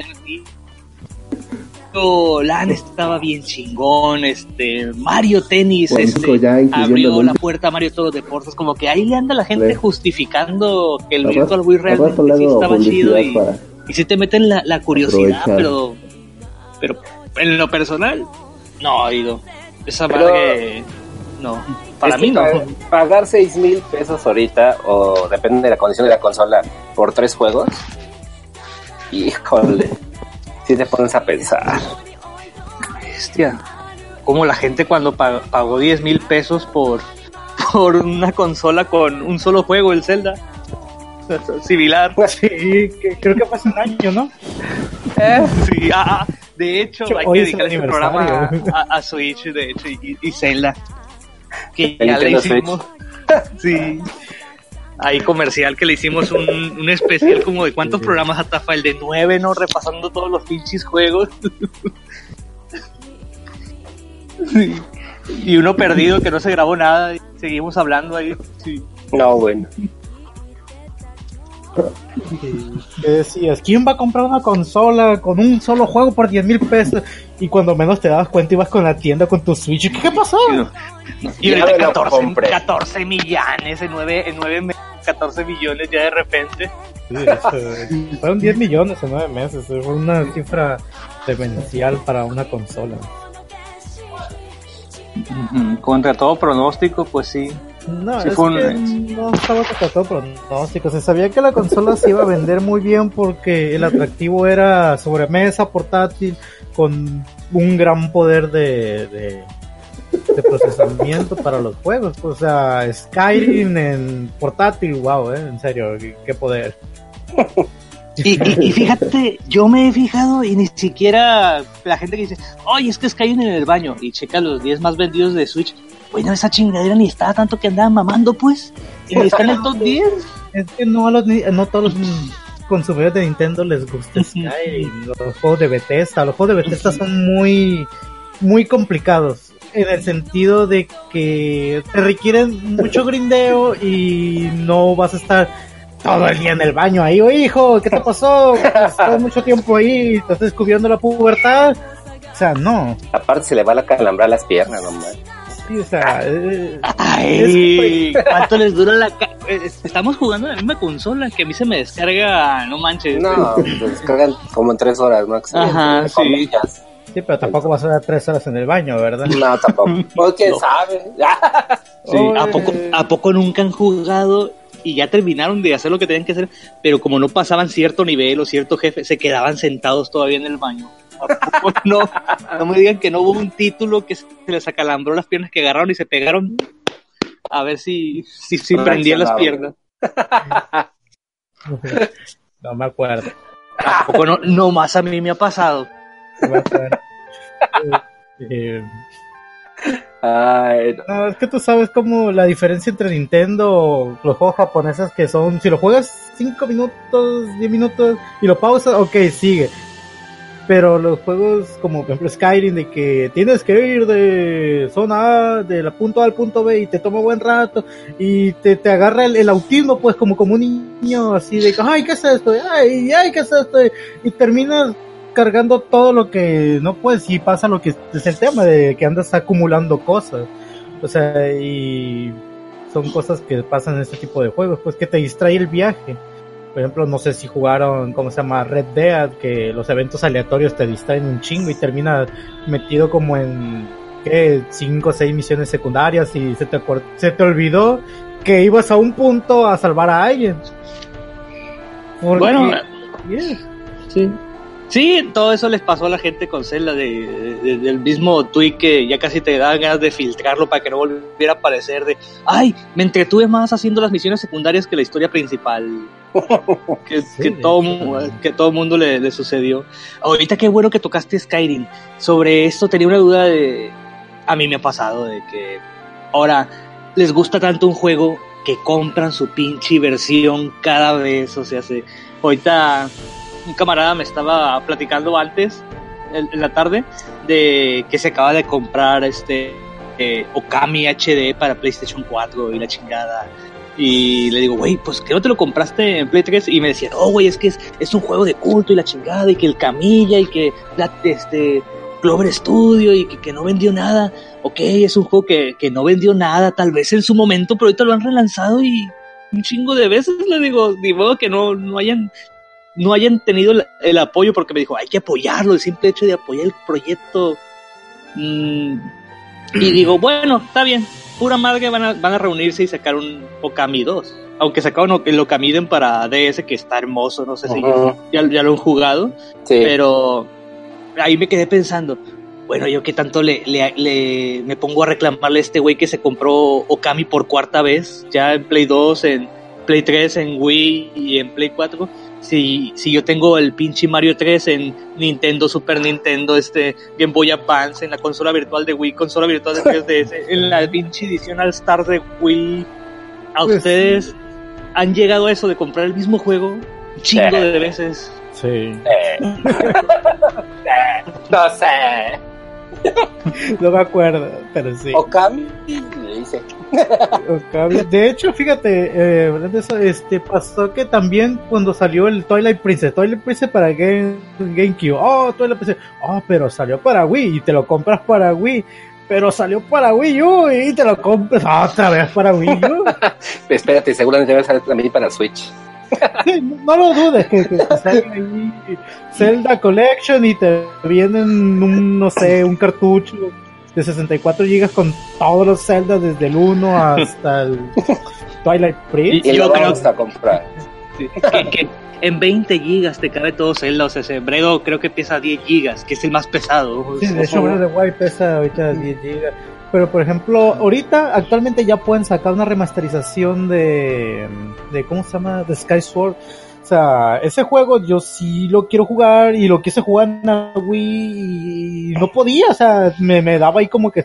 LAN estaba bien chingón, este Mario Tenis Bueno, este, abrió la puerta a Mario Todos los Deportes, como que ahí le anda la gente justificando que el Al Virtual Boy realmente sí estaba chido y, para- y sí te meten la, la curiosidad, Aprovechar. pero pero en lo personal no, Ido. Esa Pero- madre no, para Es mí no. pa- Pagar 6 mil pesos ahorita, o depende de la condición de la consola, por tres juegos, híjole, si te pones a pensar. Bestia. Como la gente cuando pa- pagó 10 mil pesos por, por una consola con un solo juego, el Zelda. Similar. Sí, que- creo que hace un año, ¿no? Sí, ah, ah, de hecho, hay que dedicar este programa a Switch, de hecho, y, y Zelda. Que ya le hicimos. Sí. Ahí comercial que le hicimos un, un especial como de cuántos programas atafa el de nueve, ¿no? Repasando todos los pinches juegos. Sí. Y uno perdido que no se grabó nada. y seguimos hablando ahí. Sí. No, bueno. Que decías, ¿quién va a comprar una consola con un solo juego por 10 mil pesos? Y cuando menos te dabas cuenta ibas con la tienda con tu Switch. ¿Qué, qué pasó? Y ahorita me lo 14, compré. 14 millones en 9, en 9 meses, 14 millones ya de repente. Sí, eso, fueron 10 millones en 9 meses. Fue una cifra demencial para una consola. Contra todo pronóstico, pues sí. No, Sí, es fue un- que no estaba tratado pronóstico. Se sabía que la consola se iba a vender muy bien porque el atractivo era sobremesa, portátil, con un gran poder de, de, de procesamiento para los juegos. O sea, Skyrim en portátil, wow, eh, en serio, qué, qué poder. Y, y- y fíjate, yo me he fijado y ni siquiera la gente que dice, oye, es que Skyrim en el baño y checa los 10 más vendidos de Switch. Bueno, esa chingadera ni estaba tanto que andaban mamando, pues. Y está en el top 10. Es que no a los no todos los consumidores de Nintendo les gusta Skyrim, los juegos de Bethesda, los juegos de Bethesda son muy muy complicados en el sentido de que te requieren mucho grindeo y no vas a estar todo el día en el baño ahí, oh hijo, ¿qué te pasó? Estás mucho tiempo ahí, estás descubriendo la pubertad. O sea, no. Aparte se le va la calambrar las piernas, nomás. Sí, o sea, eh, Ay, ¿cuánto les dura la... ca- Estamos jugando en la misma consola que a mí se me descarga, no manches. No, se descargan como en tres horas máximo. Ajá, sí. sí, pero tampoco vas a dar tres horas en el baño, ¿verdad? No, tampoco. Pues quién No. sabe. Sí, ¿a Oye. poco, ¿A poco nunca han jugado y ya terminaron de hacer lo que tenían que hacer, pero como no pasaban cierto nivel o cierto jefe, se quedaban sentados todavía en el baño? ¿A poco no? No me digan que no hubo un título que se les acalambró las piernas, que agarraron y se pegaron a ver si, si, si prendían las piernas. No me acuerdo. ¿A poco no? No más a mí me ha pasado. No me acuerdo. Eh, Ay, no. es que tú sabes como la diferencia entre Nintendo, los juegos japoneses que son, si lo juegas 5 minutos, 10 minutos y lo pausas, ok, sigue. Pero los juegos como Skyrim de que tienes que ir de zona A, de la punto A al punto B y te toma buen rato y te, te agarra el, autismo pues como como un niño así de ay, ¿qué es esto? Ay, ay, ¿qué es esto? Y terminas cargando todo lo que no puedes y pasa lo que es el tema de que andas acumulando cosas. O sea, y son cosas que pasan en este tipo de juegos, pues que te distrae el viaje. Por ejemplo, no sé si jugaron, ¿cómo se llama? Red Dead, que los eventos aleatorios te distraen un chingo y termina metido como en, ¿qué? Cinco o seis misiones secundarias y se te, se te olvidó que ibas a un punto a salvar a alguien. Porque- Bueno, Yeah. Sí. Sí, todo eso les pasó a la gente con Zelda de, de- del mismo tweet que ya casi te daban ganas de filtrarlo para que no volviera a aparecer de, ay, me entretuve más haciendo las misiones secundarias que la historia principal. que, Sí, que de todo, que todo mundo le, le sucedió. Ahorita qué bueno que tocaste Skyrim. Sobre esto tenía una duda de, a mí me ha pasado de que ahora les gusta tanto un juego que compran su pinche versión cada vez, o sea, se, ahorita un camarada me estaba platicando antes, en, la tarde, de que se acaba de comprar este eh, Okami HD para PlayStation 4 y la chingada. Y le digo, güey, pues que no te lo compraste en Play 3 y me decía, no, güey, es que es, es un juego de culto y la chingada y que el Camilla y que la, este Clover Studio y que, que no vendió nada. Ok, es un juego que, que no vendió nada, tal vez en su momento, pero ahorita lo han relanzado y un chingo de veces le digo, modo que no, no hayan no hayan tenido el, el apoyo porque me dijo, hay que apoyarlo, el simple hecho de apoyar el proyecto. Mm, y digo, bueno, está bien, pura madre van a, van a reunirse y sacar un Okami 2. Aunque sacaron el Okamiden para DS, que está hermoso, no sé si ya, ya lo han jugado, Sí. pero ahí me quedé pensando, bueno, yo que tanto le, le, le- me pongo a reclamarle a este güey que se compró Okami por cuarta vez, ya en Play 2, en Play 3, en Wii y en Play 4. Si, si yo tengo el pinche Mario 3 en Nintendo, Super Nintendo, este Game Boy Advance, en la consola virtual de Wii, consola virtual de 3DS, en la pinche edición All Star de Wii, a Pues ustedes han llegado a eso de comprar el mismo juego un chingo Sí. de veces. Sí. Eh. no sé. No me acuerdo, pero sí. Okami le dice. Okami. De hecho, fíjate, eh, hablando de eso, este, pasó que también cuando salió el Twilight Princess, Twilight Princess para Game, GameCube, oh, Twilight Princess, oh, pero salió para Wii y te lo compras para Wii, pero salió para Wii U y te lo compras otra vez para Wii U. Espérate, seguramente va a salir también para Switch. No, no lo dudes, que, que salga ahí Zelda Collection y te vienen un, no sé, un cartucho de 64 GB con todos los Zelda desde el 1 hasta el Twilight Princess. Y Yo lo creo- vamos a comprar. Sí, que, que en 20 gigas te cabe todo Zelda, o sea, ese Bredo creo que pesa 10 gigas, que es el más pesado. Sí, de hecho, of the Wild pesa ahorita 10 GB. Pero, por ejemplo, ahorita, actualmente ya pueden sacar una remasterización de, de ¿cómo se llama? De Sky Sword. O sea, ese juego yo sí lo quiero jugar y lo quise jugar en la Wii y no podía, o sea, me, me daba ahí como que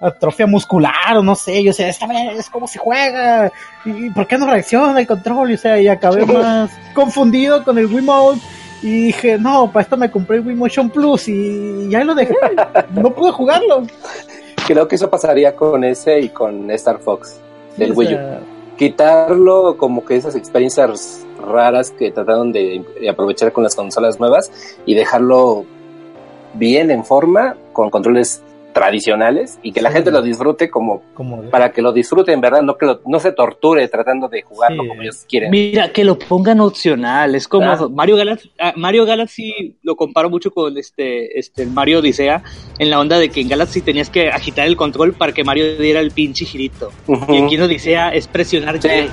atrofia muscular o no sé, yo sé, esta vez cómo se juega y por qué no reacciona el control, y, o sea, y acabé más confundido con el Wiimote y dije, no, para esto me compré el Wii Motion Plus y ya lo dejé, no pude jugarlo. Creo que eso pasaría con ese y con Star Fox del Wii U. Quitarlo como que esas experiencias raras que trataron de, de aprovechar con las consolas nuevas y dejarlo bien en forma con controles tradicionales y que la Sí. gente lo disfrute como para que lo disfruten, ¿verdad? No que lo- no se torture tratando de jugarlo Sí. como ellos quieren. Mira, que lo pongan opcional, es como. Mario Galaxy, ah, Mario Galaxy lo comparo mucho con este, este Mario Odisea, en la onda de que en Galaxy tenías que agitar el control para que Mario diera el pinche girito. Y aquí en Odisea es presionar Sí. Y,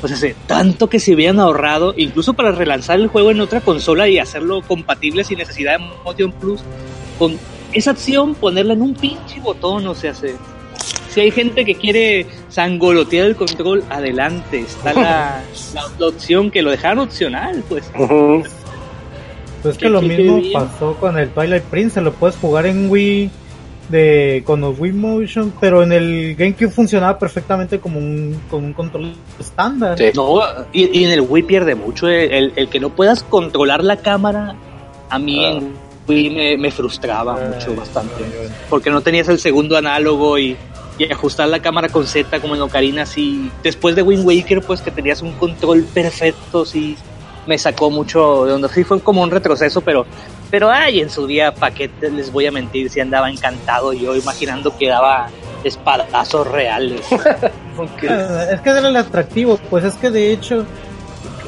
O sea, se- tanto que se hubieran ahorrado, incluso para relanzar el juego en otra consola y hacerlo compatible sin necesidad de Motion Plus, con esa acción ponerla en un pinche botón, o sea, se- si hay gente que quiere sangolotear el control, adelante, está la, la, la opción que lo dejaron opcional, pues. Pues es que lo mismo bien. pasó con el Twilight Princess, lo puedes jugar en Wii de con los Wii Motion, pero en el GameCube funcionaba perfectamente como un con un control estándar. Sí. No, y, y en el Wii pierde mucho, el, el- el que no puedas controlar la cámara, a mí Ah. en Wii me, me frustraba Ay, mucho, bastante. ay, ay. porque no tenías el segundo análogo y, y ajustar la cámara con Z como en Ocarina, así después de Wind Waker, pues que tenías un control perfecto, sí, me sacó mucho de donde sí fue como un retroceso, pero, pero ay, en su día, ¿para qué les voy a mentir? Si andaba encantado yo imaginando que daba espadazos reales. Ah, Es que era el atractivo, pues es que de hecho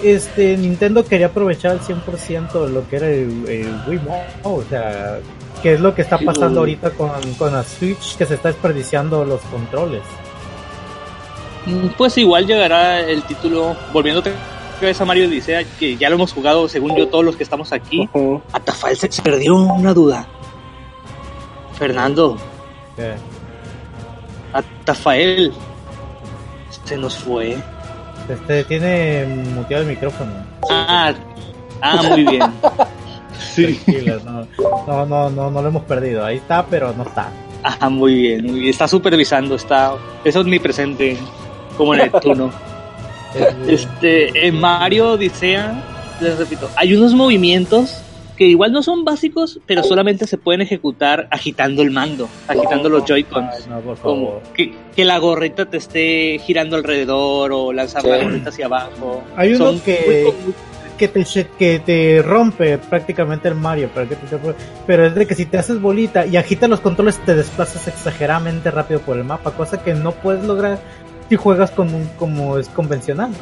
este Nintendo quería aprovechar al 100% lo que era el, el Wii o sea, que es lo que está pasando ahorita con, con la Switch, que se está desperdiciando los controles. Mm, Pues igual llegará el título, volviendo otra vez a Mario Odisea, que ya lo hemos jugado, según yo, todos los que estamos aquí. Atafael se se perdió una duda. Fernando, Atafael se nos fue. Este tiene muteado el micrófono. Ah, ah, muy bien. Tranquilo, no, no, no, no, no lo hemos perdido. Ahí está, pero no está. Ah, muy bien, muy bien. Está supervisando, está. Eso es mi presente, como Neptuno. Es- Este, en Mario Odisea, les repito, hay unos movimientos que igual no son básicos, pero solamente se pueden ejecutar agitando el mando, agitando los Joy-Cons. Ay, no, por Como que, que la gorrita te esté girando alrededor o lanzar la gorrita hacia abajo. Hay uno Son que- muy que te, que te rompe prácticamente el Mario, para que te- pero es de que si te haces bolita y agitas los controles te desplazas exageradamente rápido por el mapa, cosa que no puedes lograr si juegas con un como es convencional.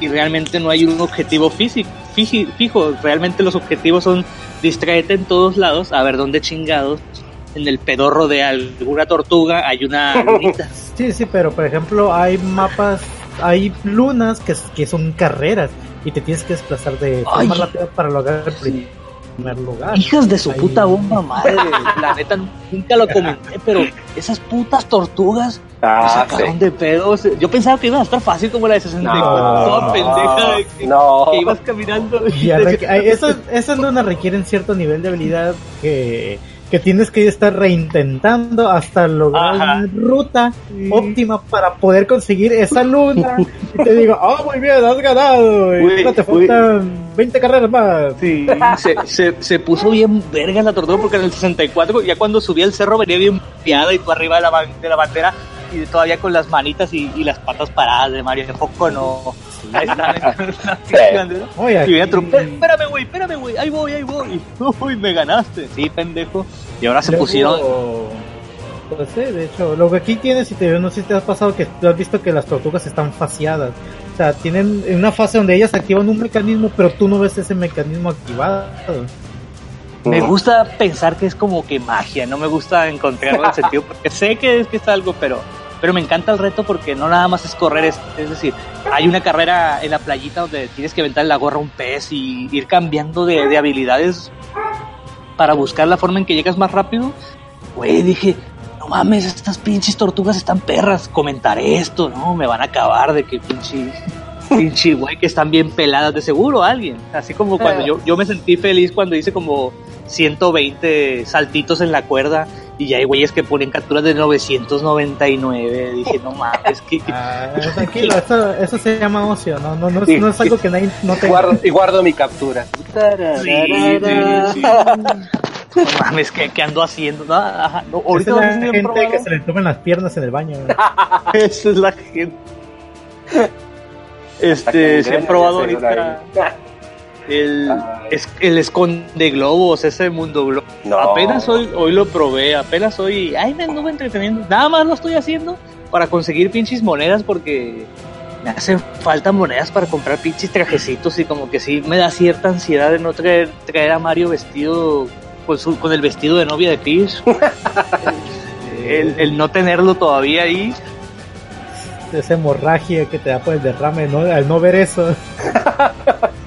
Y realmente no hay un objetivo físico, fijo. Realmente los objetivos son distraerte en todos lados, a ver dónde chingados. En el pedorro de alguna tortuga hay una lunita. Sí, sí, pero por ejemplo hay mapas, hay lunas que, que son carreras y te tienes que desplazar de forma rápida para lograr el primer lugar. Hijas de su Ahí- puta bomba madre. La neta nunca lo comenté, pero esas putas tortugas me Ah, sacaron sí. de pedos. Yo pensaba que iba a estar fácil como la de 64, No. toda pendeja de que, No. que ibas caminando. y esas, esas lunas requieren cierto nivel de habilidad que, que tienes que estar reintentando hasta lograr Ajá. una ruta óptima para poder conseguir esa luna. y te digo, oh, muy bien, has ganado. Y Uy, te uy. faltan 20 carreras más. Sí, se, se, se puso bien verga la tortuga porque en el 64 ya cuando subía el cerro venía bien piada y tú arriba de la, de la bandera y todavía con las manitas y, y las patas paradas de Mario. ¿De poco no? Ahí está, la. Oye, Y venía aquí- otro, "Espé- espérame, güey, espérame, güey, ahí voy, ahí voy. Uy, me ganaste. Sí, pendejo. Y ahora se Luego, pusieron. Pues sí, de hecho, lo que aquí tienes, si te, no sé si te has pasado que tú has visto que las tortugas están faseadas. O sea, tienen una fase donde ellas activan un mecanismo, pero tú no ves ese mecanismo activado. Me gusta pensar que es como que magia, no me gusta encontrarlo el sentido porque sé que es que es algo, pero pero me encanta el reto porque no nada más es correr, es, es decir, hay una carrera en la playita donde tienes que aventar la gorra a un pez y ir cambiando de, de habilidades para buscar la forma en que llegas más rápido. Güey, dije, no mames, estas pinches tortugas están perras, comentaré esto, no, me van a acabar de que pinche pinche güey que están bien peladas de seguro alguien. Así como cuando yo, yo me sentí feliz cuando hice como 120 saltitos en la cuerda y ya hay güeyes que ponen capturas de 999. Dije, no mames, que, que- Ah, tranquilo, eso, eso se llama ocio, no, no, no, es- Sí. no es algo que nadie no te Guardo, y guardo mi captura. Sí, sí, sí. No mames, ¿qué, qué ando haciendo? No, ajá, no, Esa ahorita es no la gente probado. que se le tomen las piernas en el baño. Esa es la gente. Este, se han probado ahorita. El, es, el esconde globos, ese mundo globo. No. Apenas hoy, hoy lo probé, apenas hoy, ay, me anduve entreteniendo. Nada más lo estoy haciendo para conseguir pinches monedas porque me hacen falta monedas para comprar pinches trajecitos y como que sí me da cierta ansiedad de no traer, traer a Mario vestido con, su, con el vestido de novia de Peach. el, el no tenerlo todavía ahí. Esa hemorragia que te da por el derrame, ¿no? Al no ver eso.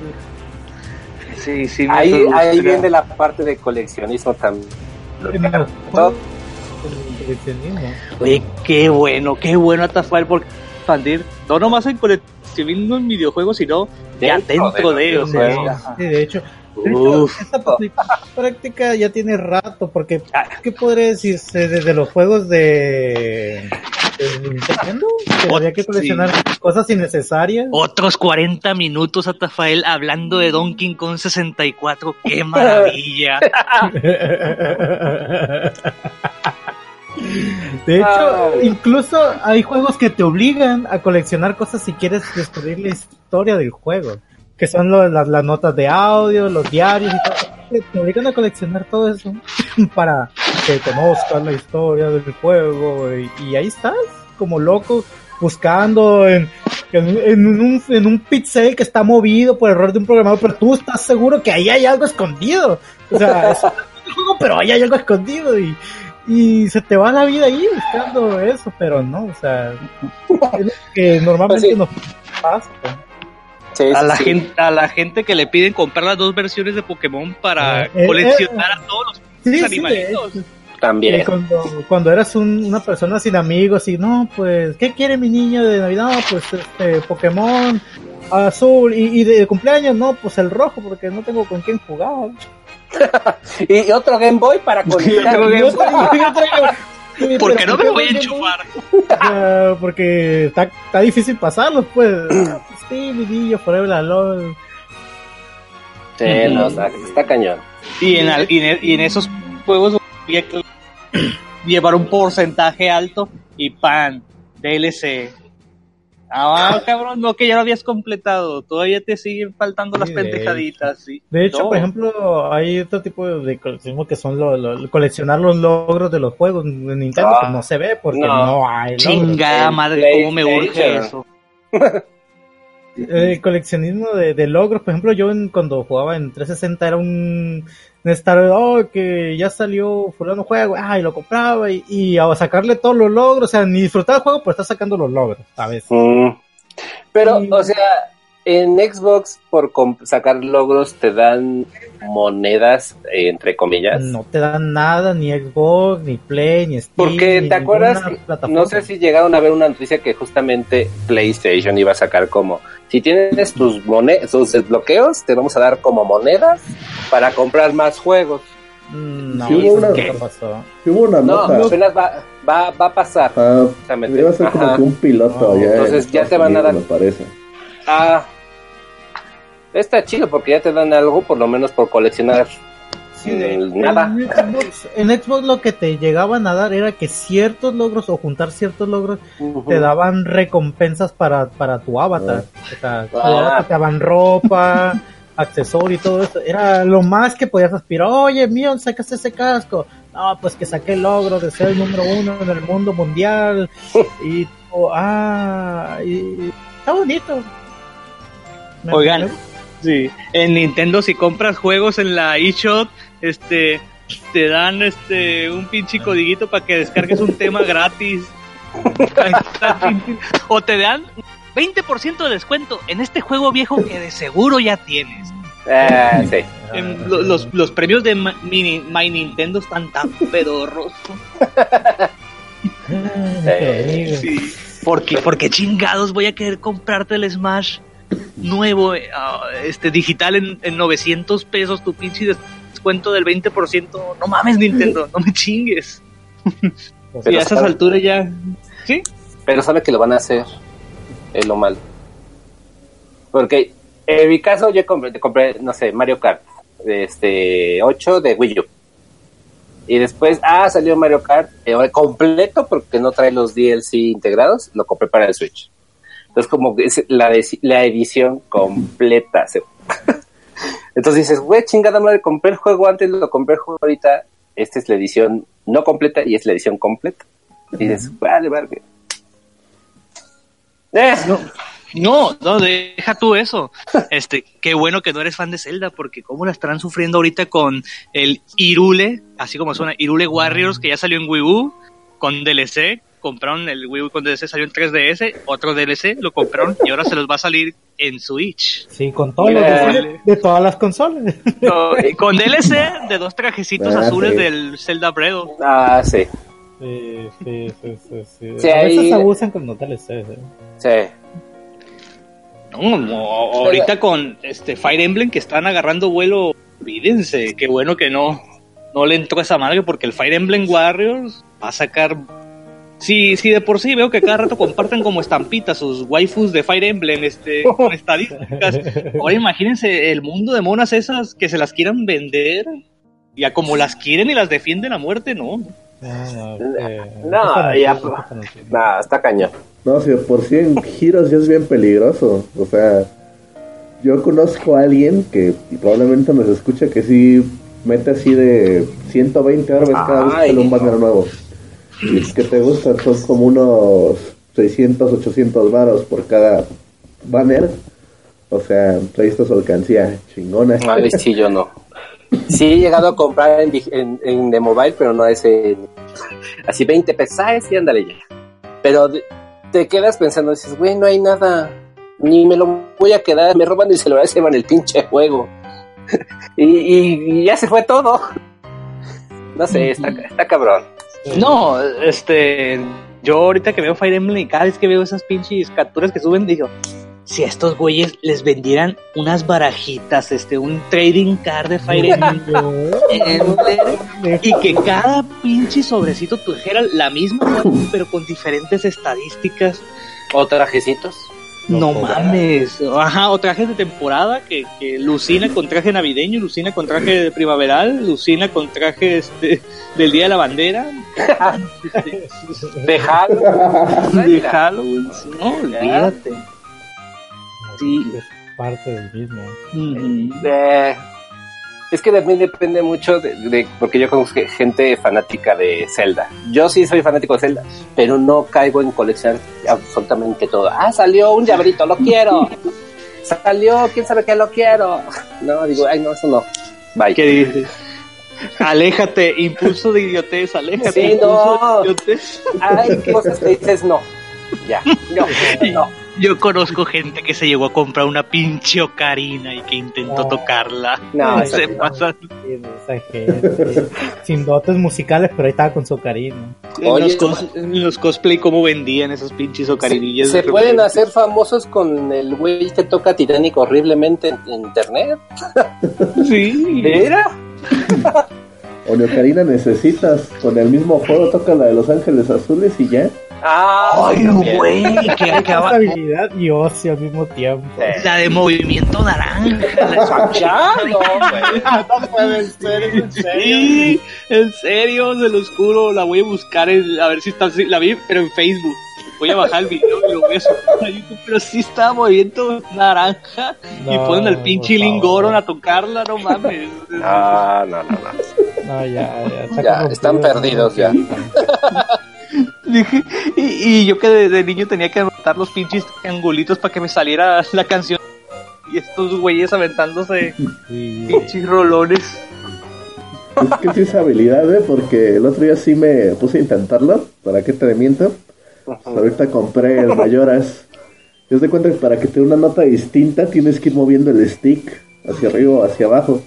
Sí, sí, me Ahí, ahí viene la parte de coleccionismo también. Oye, qué bueno, qué bueno Atafual por expandir, no nomás en coleccionismo en videojuegos, sino ya Dentro de de los ellos. de hecho, de hecho, Uf. esta práctica ya tiene rato, porque Ah. ¿qué podría decirse desde los juegos de, de Nintendo? Que había que coleccionar cosas innecesarias. Otros 40 minutos Atafael hablando de Donkey Kong 64, qué maravilla. De hecho, incluso hay juegos que te obligan a coleccionar cosas si quieres descubrir la historia del juego. Que son lo- las, las notas de audio, los diarios y todo. Te obligan a coleccionar todo eso para que conozcas la historia del juego y, y ahí estás, como loco, buscando en, en, en un, en un pixel que está movido por error de un programador, pero tú estás seguro que ahí hay algo escondido. O sea, es un juego, pero ahí hay algo escondido y, y se te va la vida ahí buscando eso, pero no, o sea, es lo que normalmente Pues sí. nos pasa. Sí, A la, sí. gente, a la gente que le piden comprar las dos versiones de Pokémon para Eh, eh, coleccionar a todos los Sí, animalitos. También. Y cuando, cuando eras un- una persona sin amigos y no, pues, ¿qué quiere mi niño de Navidad? No, pues este Pokémon azul y, y de cumpleaños, no, pues el rojo porque no tengo con quién jugar. Y otro Game Boy para conectar. Sí, Porque no me lo voy a enchufar. ah, porque está, está difícil pasarlos, pues. Sí, mi niño, Forever Alone. Sí, no, está, está cañón. Y en, al- y en, y en esos juegos llevar un porcentaje alto y pan, DLC. Ah, cabrón, no, que ya lo habías completado. Todavía te siguen faltando las Sí, de pendejaditas. Sí. De hecho, No. por ejemplo, hay otro tipo de coleccionismo que son lo, lo- coleccionar los logros de los juegos. En Nintendo Ah, pues no se ve porque no. no, hay logros. Chingada El madre, cómo me urge eso. El coleccionismo de, de logros, por ejemplo, yo en- cuando jugaba en 360 era un de estar, oh, que ya salió fulano juego, ah, y lo compraba y, y a sacarle todos los logros, o sea, ni disfrutar el juego, pero estar sacando los logros, ¿sabes? Mm. Pero, o sea, en Xbox por comp- sacar logros te dan monedas, eh, entre comillas. No te dan nada, ni Xbox, ni Play, ni Steam. Porque ni te acuerdas, no sé si llegaron a ver una noticia que justamente PlayStation iba a sacar como, si tienes tus monedas, tus desbloqueos, te vamos a dar como monedas para comprar más juegos. Mm, No, Sí hubo una- nunca pasó. Sí Hubo una No, nota. apenas va, va, va a pasar. Ah, iba a ser como Ajá. que un piloto No, ya. en entonces ya te van a dar- Me parece. Ah, está chido porque ya te dan algo, por lo menos por coleccionar Sí, Mm, nada. En Xbox, en Xbox lo que te llegaban a dar era que ciertos logros o juntar ciertos logros te daban recompensas para, para tu avatar. O sea, tu Ah. avatar te daban ropa, accesorio y todo eso. Era lo más que podías aspirar. Oye, Mion, sacaste ese casco. No, pues que saqué el logro de ser el número uno en el mundo mundial. Y, oh, ah, y, está bonito. Me- Oigan, sí. En Nintendo, si compras juegos en la eShop, este, te dan este un pinche codiguito para que descargues un tema gratis. o te dan 20% de descuento en este juego viejo que de seguro ya tienes. Ah, sí. En lo- los, los premios de My Nintendo están tan pedorros. Eh, Sí. Porque, porque chingados voy a querer comprarte el Smash nuevo, eh, ah, este digital en, en 900 pesos, tu pinche descuento del 20%. No mames, Nintendo, no me chingues. Pues, Y Pero a esas sabe- alturas ya. ¿Sí? Pero sabe que lo van a hacer. Es lo malo. Porque en mi caso yo compré, compré no sé, Mario Kart este 8 de Wii U. Y después, ah, salió Mario Kart eh, completo porque no trae los DLC integrados. Lo compré para el Switch. Entonces, como que es la, la edición completa. se- Entonces dices, güey, chingada madre, compré el juego antes, lo compré el juego ahorita. Esta es la edición no completa y es la edición completa. Y dices, vale, vale. Eh, No, no, deja tú eso. Este, qué bueno que no eres fan de Zelda, porque cómo la estarán sufriendo ahorita con el Irule, así como suena, Irule Warriors, que ya salió en Wii U, con DLC, compraron el Wii U con DLC, salió en 3DS, otro DLC, lo compraron y ahora se los va a salir en Switch. Sí, con todos los Mira. de, de todas las consolas. No, y con DLC de dos trajecitos Ah, azules sí. del Zelda Breath. of- Ah, sí, Sí, sí, sí, sí. sí. Sí, a veces ahí- abusan con no DLC. ¿eh? sí. No, no, ahorita con este Fire Emblem que están agarrando vuelo, olvídense, qué bueno que no, no le entró esa madre porque el Fire Emblem Warriors va a sacar. Sí, sí, de por sí veo que cada rato comparten como estampitas sus waifus de Fire Emblem este, con estadísticas. Ahora imagínense el mundo de monas esas que se las quieran vender. Ya como las quieren y las defienden a muerte, ¿no. No, No, ya, Nah, está cañón. No, si de por sí en giros ya es bien peligroso. O sea, yo conozco a alguien que probablemente nos escucha que sí mete así de 120 árboles cada vez que un banner nuevo. Y que te gusta, son como unos 600, 800 varos por cada banner. O sea, traes tu alcancía chingona. Ay, sí, yo no. Sí he llegado a comprar en, en, The Mobile, pero no ese. Así 20 pesos, ah, sí, ándale ya. Pero te quedas pensando, dices, güey, no hay nada. Ni me lo voy a quedar, me roban el celular y se van el pinche juego. y, y- y ya se fue todo. No sé, está, está cabrón. No, este, yo ahorita que veo Fire Emblem y cada vez que veo esas pinches capturas que suben, digo, si a estos güeyes les vendieran unas barajitas, este, un trading card de Fire Emblem, y que cada pinche sobrecito trajera la misma pero con diferentes estadísticas. O trajecitos. No mames. Ajá, o trajes de temporada que, que lucina con traje navideño, lucina con traje primaveral, lucina con traje este, del Día de la Bandera, De Halo. de Halloween. No, olvídate. Sí. Es parte del mismo. Eh, es que también depende mucho de, de- porque yo conozco gente fanática de Zelda. Yo sí soy fanático de Zelda, pero no caigo en coleccionar absolutamente todo. Ah, salió un llaverito, lo quiero. Salió, quién sabe qué lo quiero. No, digo, ay, no, eso no. Bye. ¿Qué dices? Aléjate, impulso de idiotez, aléjate. Sí, no. Hay cosas que dices no. Ya, no, no. Yo conozco gente que se llegó a comprar una pinche ocarina y que intentó Oh. tocarla. No, se gente, sin dotes musicales, pero ahí estaba con su. En Oye, los, cos- en los cosplay, cómo vendían esos pinches ocarinillas. Se de pueden hacer famosos con el güey que toca Titanic horriblemente en, en internet. Sí. ¿Era? O Neocarina necesitas, con el mismo juego toca la de Los Ángeles Azules y ya. Ah, Ay, güey, que acaba. habilidad y ocio al mismo tiempo. La de movimiento naranja. la Ya, no, güey. no puede ser, en Sí, en serio, se los juro, la voy a buscar en- a ver si está, la vi, pero en Facebook. Voy a bajar el video y lo voy a subir a YouTube, pero sí está movimiento naranja y No, ponen al pinche. Lingoron a tocarla, no mames. No, no, no, no. No, ya, ya, Ya, están perdidos ya. Dije, y, y yo que desde niño tenía que anotar los pinches triangulitos para que me saliera la canción. Y estos güeyes aventándose Sí. pinches rolones. Es que sí es habilidad, ¿eh? Porque el otro día sí me puse a intentarlo. ¿Para qué te miento? Pues ahorita compré el Mayoras. Te das cuenta que para que te dé una nota distinta tienes que ir moviendo el stick hacia arriba o hacia abajo.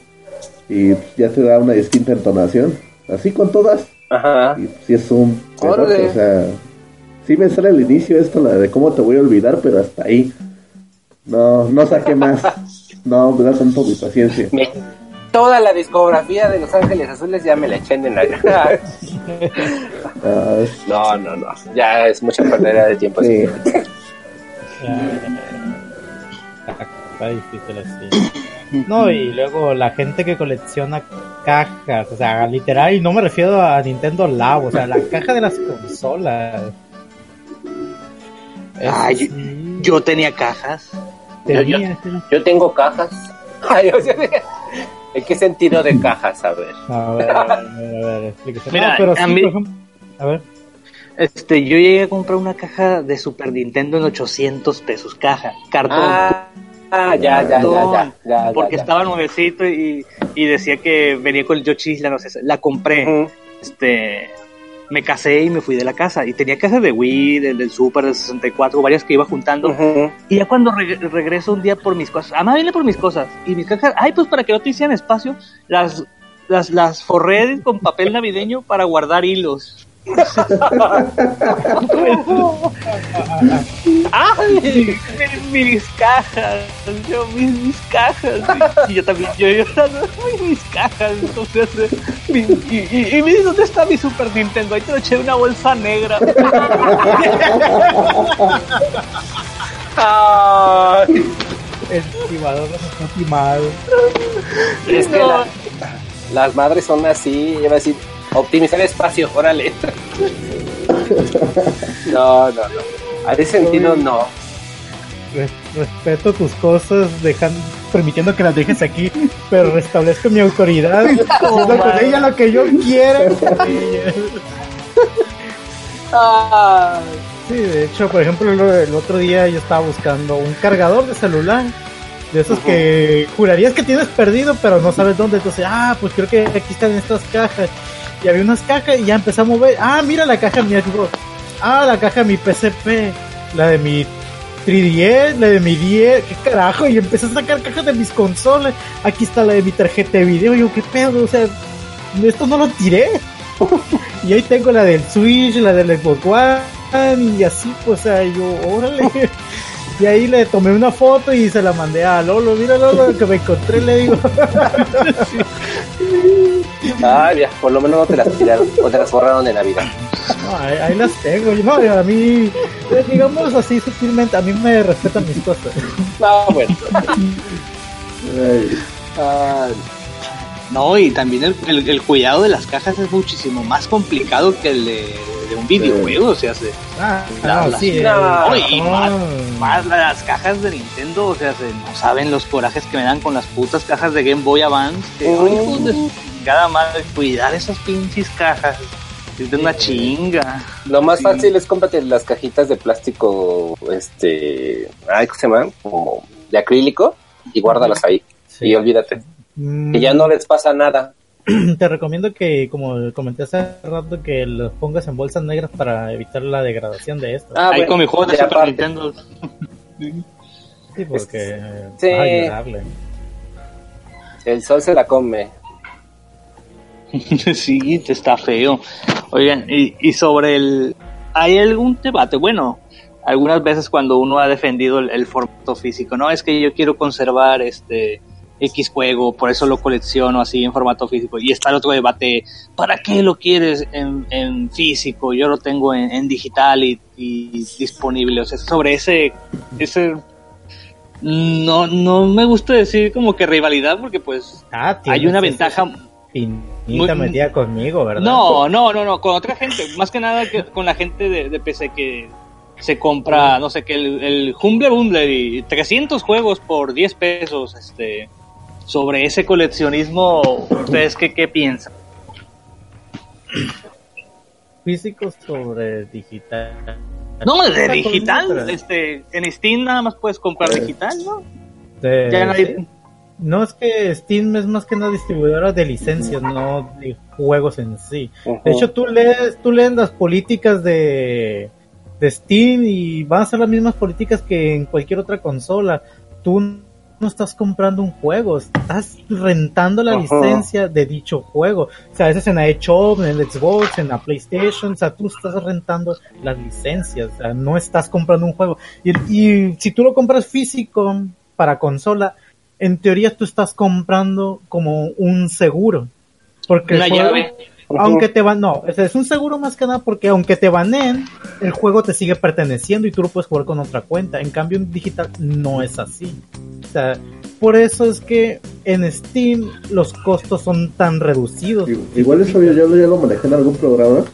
Y ya te da una distinta entonación. Así con todas. Ajá. Y sí es un pedote, o sea, sí me sale al inicio esto, la de cómo te voy a olvidar, pero hasta ahí. No, no saqué más. No, me da tanto mi paciencia. Me- toda la discografía de Los Ángeles Azules ya me la eché en la... Ah, No, no, no. Ya es mucha pérdida de tiempo. sí. Ya. Está difícil así. No, y luego la gente que colecciona cajas, o sea, literal, y no me refiero a Nintendo Labo, o sea, la caja de las consolas. Sí, Yo tenía cajas. tenía. Yo tengo cajas. Ay, o sea, ¿En qué sentido de cajas? A ver. A ver, a ver, a ver, explíquese. Mira, no, pero a sí, mí- por ejemplo, a ver. Este, yo llegué a comprar una caja de Super Nintendo en 800 pesos, caja, cartón. Ah, ah, ya, ya, ya, ya, ya, porque estaba nuevecito y, y decía que venía con el Yoshi Isla, no sé, la compré. Este, me casé y me fui de la casa. Y tenía cajas de Wii, del, del Super, del 64, varias que iba juntando. Y ya cuando re- regreso un día por mis cosas, ah, viene por mis cosas. Y mis cajas, ay, pues para que no te hicieran espacio, las, las, las forré con papel navideño para guardar hilos. ¡Ay! Mis, mis cajas, yo, mis, mis cajas. Y yo también, yo llorando, ¡ay, mis cajas! Entonces, eh, mi- y, y, y mira, ¿dónde está mi Super Nintendo? Ahí te lo eché una bolsa negra. Ay, El timador no está timado. es que No. la- las madres son así, iba a decir, optimizar espacio, órale. No, no, no. A ese sentido, no. res- respeto tus cosas, dejan, permitiendo que las dejes aquí, pero restablezco mi autoridad, haciendo con ella lo que yo quiera. Sí, de hecho, por ejemplo, el, el otro día yo estaba buscando un cargador de celular. De esos que jurarías que tienes perdido, pero no sabes dónde. Entonces, ah, pues creo que aquí están estas cajas. Y había unas cajas y ya empecé a mover. Ah, mira la caja mía. Digo, ah, la caja de mi PSP. La de mi 3DS, la de mi 10. ¿Qué carajo? Y empecé a sacar cajas de mis consolas. Aquí está la de mi tarjeta de video. Yo, ¿qué pedo? O sea, esto no lo tiré. y ahí tengo la del Switch, la del Xbox One. Y así, pues, o sea, yo, órale. Y ahí le tomé una foto y se la mandé a Lolo. Mira, Lolo, que me encontré, le digo. Ah, ya, por lo menos no te las tiraron o te las borraron de la vida. No, ahí, ahí las tengo. No, a mí, eh, digamos así sutilmente, a mí me respetan mis cosas. No, bueno. Ay, Ah, No, y también el, el- el cuidado de las cajas es muchísimo más complicado que el de, de un videojuego, o sea, se, Ah, La- no, la- sí. no, eh, y más, más las cajas de Nintendo, o sea, se, no saben los corajes que me dan con las putas cajas de Game Boy Advance. Que, hijos de chingada madre, cuidar esas pinches cajas. Es de una chinga. lo más Sí. fácil es cómprate las cajitas de plástico, este, ay, ¿cómo se llaman? Como de acrílico y guárdalas ahí. Sí. Y olvídate. Mm, Que ya no les pasa nada. Te recomiendo que, como comenté hace rato, que los pongas en bolsas negras para evitar la degradación de esto. Ah, Ahí bueno, con mi juego de Super aparte, Nintendo. Sí, porque Sí. va a ayudarle. El sol se la come. sí, está feo. Oigan, y, y sobre el... ¿Hay algún debate? Bueno, algunas veces cuando uno ha defendido el, el formato físico, no, es que yo quiero conservar este X juego, por eso lo colecciono así en formato físico. Y está el otro debate, ¿para qué lo quieres en, en físico? Yo lo tengo en, en digital y, y disponible. O sea, sobre ese... ese no, no me gusta decir como que rivalidad porque pues Ah, hay una ventaja Finita Muy- metida conmigo, ¿verdad? no, no, no, no, con otra gente, más que nada que con la gente de, de PC que se compra, no sé qué, el, el Humble Bundle y 300 juegos por 10 pesos, este, sobre ese coleccionismo, ¿ustedes qué, qué piensan? Físicos sobre digital. No, de digital, este, en Steam nada más puedes comprar digital, ¿no? de- Ya nadie- No es que Steam es más que una distribuidora de licencias, no de juegos en sí. De hecho, tú lees, tú lees las políticas de, de Steam y van a ser las mismas políticas que en cualquier otra consola. Tú no estás comprando un juego, estás rentando la Ajá. licencia de dicho juego. O sea, a veces en la eShop, en el Xbox, en la PlayStation, o sea, tú estás rentando las licencias, o sea, no estás comprando un juego. Y, y si tú lo compras físico para consola, en teoría tú estás comprando como un seguro. Porque el Una juego- llave. Aunque te van, no, es, un seguro más que nada porque aunque te baneen, el juego te sigue perteneciendo y tú lo puedes jugar con otra cuenta. En cambio, en digital no es así. O sea, por eso es que en Steam los costos son tan reducidos. Igual eso yo, yo ya lo manejé en algún programa,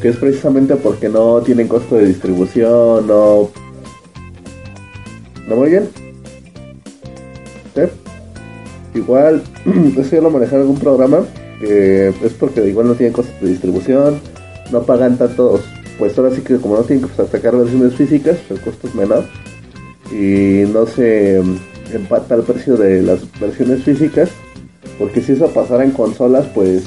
que es precisamente porque no tienen costo de distribución, no... ¿No muy bien? ¿Sí? Igual, eso ya lo manejé en algún programa, que es porque igual no tienen costos de distribución, no pagan tantos, pues ahora sí que como no tienen que pues, sacar versiones físicas, el costo es menor, y no se empata el precio de las versiones físicas, porque si eso pasara en consolas, pues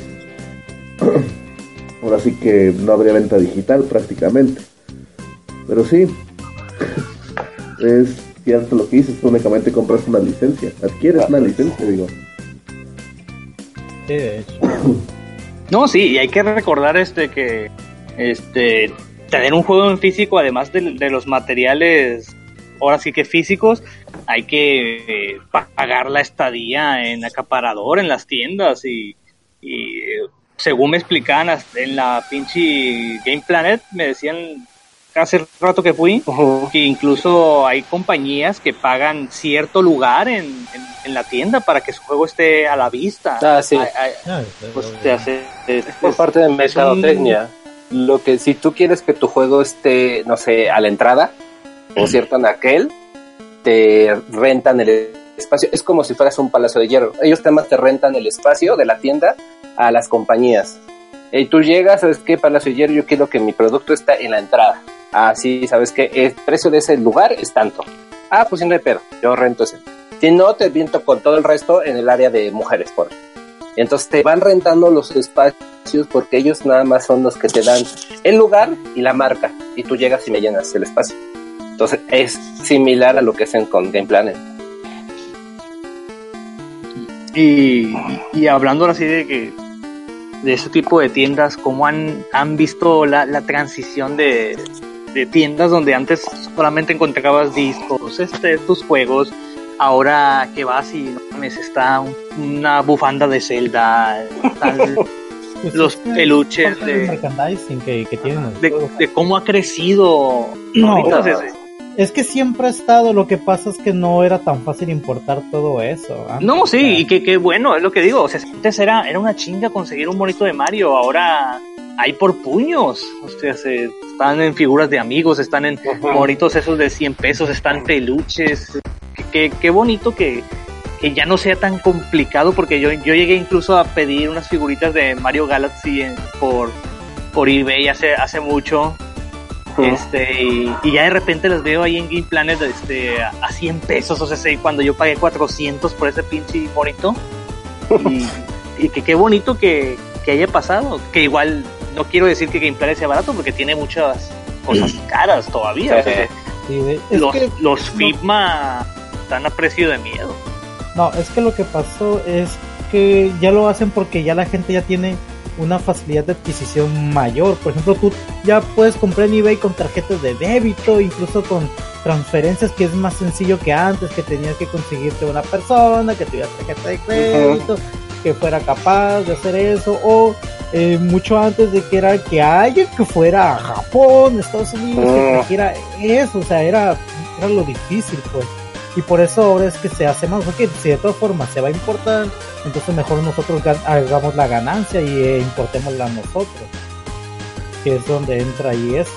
ahora sí que no habría venta digital prácticamente. Pero sí, es cierto lo que dices, únicamente compras una licencia, adquieres una licencia, digo. Sí, de hecho. No, sí, y hay que recordar este que este tener un juego en físico, además de, de los materiales, ahora sí que físicos, hay que eh, pagar la estadía en acaparador en las tiendas y, y, según me explicaban en la pinche Game Planet, me decían hace rato que fui, que incluso hay compañías que pagan cierto lugar en, en- en la tienda para que su juego esté a la vista. Ah, sí. Ay, ay, Ah, pues te hace, es- por es- parte de un- mercadotecnia. Lo que si tú quieres que tu juego esté, no sé, a la entrada o cierto anaquel, te rentan el espacio. Es como si fueras un palacio de hierro. Ellos además te rentan el espacio de la tienda a las compañías. Y tú llegas, ¿sabes qué? Palacio de hierro, yo quiero que mi producto está en la entrada. Así, ¿sabes qué? El precio de ese lugar es tanto. Ah, pues no hay pedo, yo rento ese. Si no, te viento con todo el resto en el área de mujeres, por Entonces te van rentando los espacios porque ellos nada más son los que te dan el lugar y la marca. Y tú llegas y me llenas el espacio. Entonces es similar a lo que hacen con Game Planet. Y, y hablando así de que de ese tipo de tiendas, ¿cómo han, han visto la, la transición de, de tiendas donde antes solamente encontrabas discos, este, tus juegos, ahora que vas y no mames, está un- una bufanda de Zelda, Pues los peluches de, merchandising que, que tienen de, cómo ha crecido. No, ahorita Es que siempre ha estado, lo que pasa es que no era tan fácil importar todo eso. antes, No, o sea, sí, y que, que bueno, es lo que digo. O sea, antes era, era una chinga conseguir un monito de Mario, ahora hay por puños. O sea, se, están en figuras de amigos, están en monitos esos de 100 pesos, están peluches. Qué, bonito que, que ya no sea tan complicado, porque yo, yo llegué incluso a pedir unas figuritas de Mario Galaxy en- por, por eBay hace, hace mucho. Este, y, y ya de repente las veo ahí en Game Planet este, a a 100 pesos, o sea, sí, cuando yo pagué 400 por ese pinche bonito. Y, y que qué bonito que, que haya pasado. Que igual no quiero decir que Game Planet sea barato porque tiene muchas cosas caras todavía. o sea, sí, de- es los, que- los FIPMA están a precio de miedo. No, es que lo que pasó es que ya lo hacen porque ya la gente ya tiene una facilidad de adquisición mayor. Por ejemplo, tú ya puedes comprar en eBay con tarjetas de débito, incluso con transferencias, que es más sencillo que antes, que tenías que conseguirte una persona que tuviera tarjeta de crédito, que fuera capaz de hacer eso, o eh, mucho antes de que era que alguien que fuera a Japón, Estados Unidos, que Mm. trajera eso, o sea, era, era lo difícil, pues. Y por eso ahora es que se hace más, porque si de todas formas se va a importar, entonces mejor nosotros hagamos la ganancia y eh, importémosla nosotros. Que es donde entra ahí eso.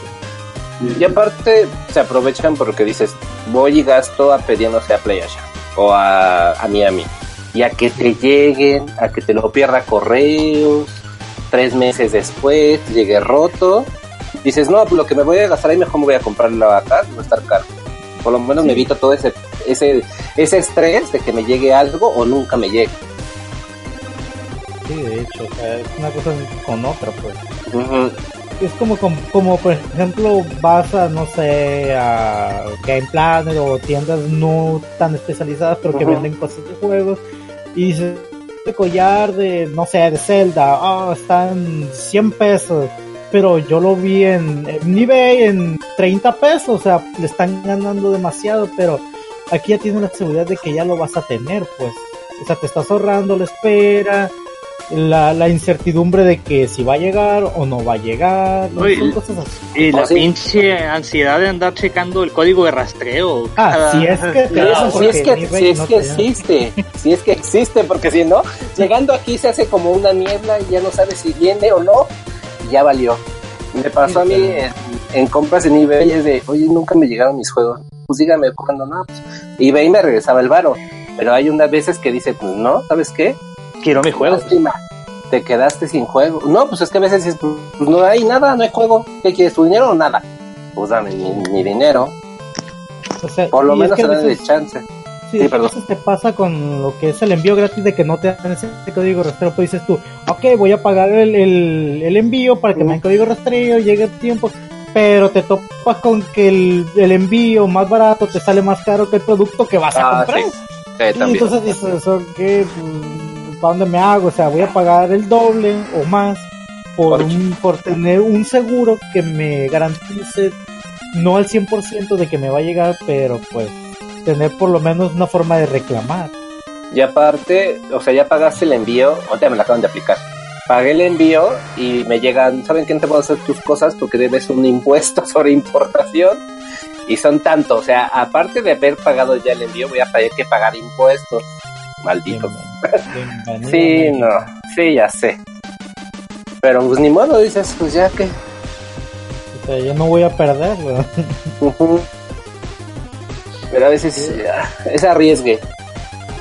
Y aparte se aprovechan porque dices, voy y gasto a pedir, no sé, a PlayStation o a, a Miami. Y a que te lleguen, a que te lo pierda correos, tres meses después, llegue roto. Dices, no, pues lo que me voy a gastar ahí mejor me voy a comprarlo acá, no va a estar caro. Por lo menos me evito todo ese, ese, ese estrés de que me llegue algo o nunca me llegue. Sí, de hecho, o sea, es una cosa con otra, pues. Es como, como, como, por ejemplo, vas a, no sé, a Game Planet o tiendas no tan especializadas, pero que venden cosas de juegos. Y dices, este collar de, no sé, de Zelda, ah, están 100 pesos. Pero yo lo vi en, en eBay en 30 pesos, o sea, le están ganando demasiado, pero aquí ya tienes la seguridad de que ya lo vas a tener, pues. O sea, te estás ahorrando la espera, la, la incertidumbre de que si va a llegar o no va a llegar, son cosas así. Y la Oh, sí. pinche ansiedad de andar checando el código de rastreo. Ah, cada- si es que te Claro, si es que, si es no que existe, si es que existe, porque si no, llegando aquí se hace como una niebla y ya no sabes si viene o no, ya valió. Me pasó a mí en, en compras en eBay, es de, oye, nunca me llegaron mis juegos. Pues dígame cuándo no, pues eBay me regresaba el varo. Pero hay unas veces que dice, pues no, ¿sabes qué? Quiero mi juego. Lástima, te quedaste sin juego. No, pues es que a veces dices, pues no hay nada, no hay juego. ¿Qué quieres, tu dinero o nada? Pues dame mi, mi dinero. O sea, Por lo menos a dan veces- chance. Sí, Sí, a veces te pasa con lo que es el envío gratis de que no te dan ese código rastreo, pues dices tú, ok, voy a pagar el, el, el envío para que me den código rastreo, llegue el tiempo, pero te topas con que el, el envío más barato te sale más caro que el producto que vas a Ah, comprar. sí. Sí, entonces dices, ok, pues, ¿para dónde me hago? O sea, voy a pagar el doble o más por, Por- un, por tener un seguro que me garantice, no al 100% de que me va a llegar, pero pues tener por lo menos una forma de reclamar. Y aparte, o sea, ya pagaste el envío, o te me la acaban de aplicar. Pagué el envío y me llegan, ¿saben quién te puede hacer tus cosas? Porque debes un impuesto sobre importación. Y son tanto, o sea, aparte de haber pagado ya el envío, voy a tener que pagar impuestos. Maldito. Bienvenido, Sí, no, sí, ya sé. Pero pues ni modo, dices, pues ya que. O sea, yo no voy a perder, ¿verdad? Ujú. Pero a veces ah, es arriesgue.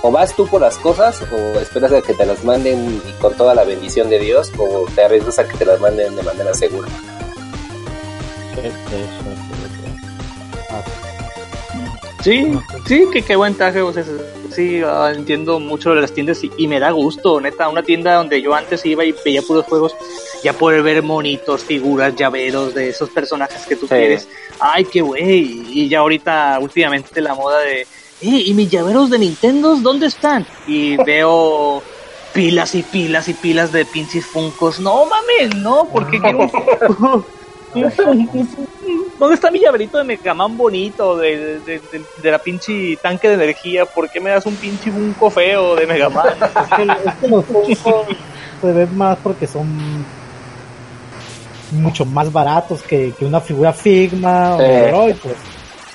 O vas tú por las cosas o esperas a que te las manden y con toda la bendición de Dios o te arriesgas a que te las manden de manera segura. Sí, sí, que qué buen traje. O sea, sí, ah, entiendo mucho de las tiendas y, y me da gusto, neta. Una tienda donde yo antes iba y veía puros juegos, ya poder ver monitos, figuras, llaveros de esos personajes que tú Sí. quieres. Ay, qué güey. Y ya ahorita, últimamente, la moda de, eh, ¿y mis llaveros de Nintendo dónde están? Y veo pilas y pilas y pilas de pinches funcos. No mames, no, porque quiero un Funko. ¿Dónde está mi llaverito de Megaman bonito? De, de, de, de la pinche tanque de energía. ¿Por qué me das un pinche bunco feo de Megaman? Es que, es que los Funko se ven más porque son mucho más baratos que, que una figura Figma o Sí. Droid, pues.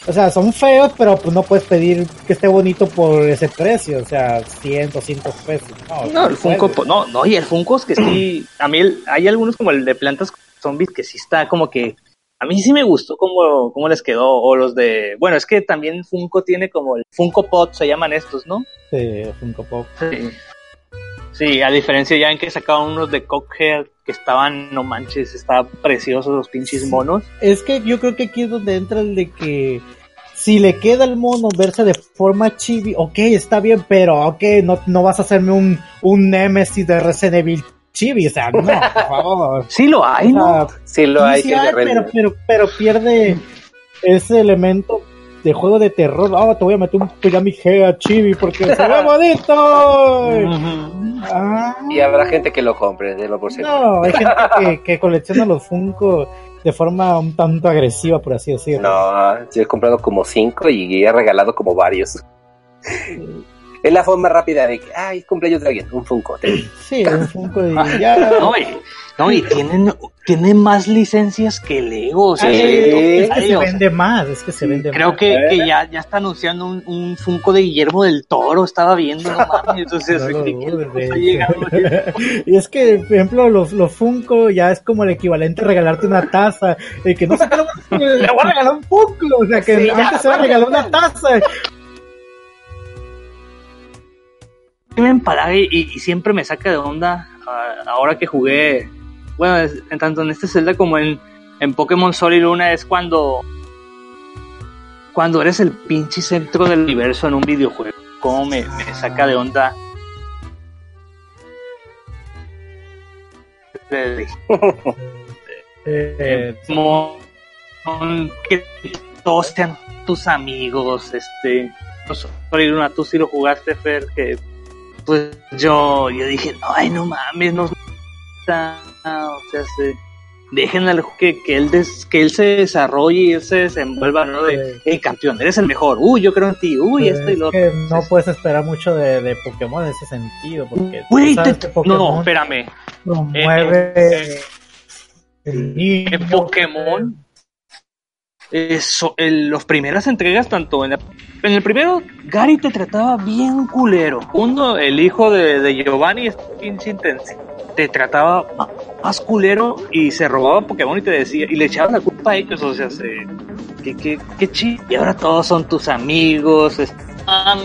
O sea, son feos, pero pues no puedes pedir que esté bonito por ese precio, o sea, 100, 200 pesos. No, No, el Funko, puedes. no, no, y el Funko es que sí, a mí el- hay algunos como el de plantas zombies que sí está como que, a mí sí me gustó cómo, cómo les quedó, o los de, bueno, es que también Funko tiene como el Funko Pot, se llaman estos, ¿no? Sí, Funko Pop. Sí. Sí, a diferencia ya en que sacaban unos de Cockhead que estaban, no manches, estaban preciosos los pinches monos. Es que yo creo que aquí es donde entra el de que si le queda el mono verse de forma chibi, ok, está bien, pero ok, no, no vas a hacerme un, un Nemesis de Resident Evil chibi, o sea, no, por favor. Sí lo hay, O ¿no? sea, Sí lo hay, sí hay, pero, pero, pero pierde ese elemento de juego de terror. Ah, te voy a meter un Pyramid Head chibi porque se ve bonito. Ah, Y habrá gente que lo compre, de lo por seguro. no, hay gente que, que colecciona los Funko de forma un tanto agresiva, por así decirlo. No, yo he comprado como cinco y he regalado como varios. Es la forma rápida de que, ay, cumpleaños de alguien, un Funko. Sí, un Funko y ya. No, y, no, y tienen, tienen más licencias que Lego. O sea, Sí. es que ay, se vende más, es que se vende Creo más. que, que ya, ya está anunciando un, un Funko de Guillermo del Toro, estaba viendo. Y es que, por ejemplo, los, los Funko ya es como el equivalente a regalarte una taza. Y que no sé qué le voy a regalar un Funko. O sea, que Sí, ya, antes se va a regalar una taza. Me empalaga y, y siempre me saca de onda ah, ahora que jugué, bueno, es- en tanto en este Zelda como en, en Pokémon Sol y Luna es cuando cuando eres el pinche centro del universo en un videojuego. Cómo me, me saca de onda. De- Eh, como que todos sean tus amigos, este, no sé, por ir una, tú sí lo jugaste, Fer, que pues yo, yo dije, ay, no mames, no está, o sea, se, dejen al que, que él des- que él se desarrolle y él se desenvuelva, ¿no? De, Sí. hey, campeón, eres el mejor, uy, yo creo en ti, uy, esto y es lo que otro. no puedes esperar mucho de, de Pokémon en ese sentido. Porque te- que Pokémon no, espérame, promueve eh, el niño. en Pokémon eso, el- los primeras entregas tanto en, la- en el primero Gary te trataba bien culero segundo el hijo de, Giovanni es pinche intenso te trataba más culero y se robaba Pokémon y te decía y le echaban la culpa a ellos o sea se, que, que, que chido y ahora todos son tus amigos están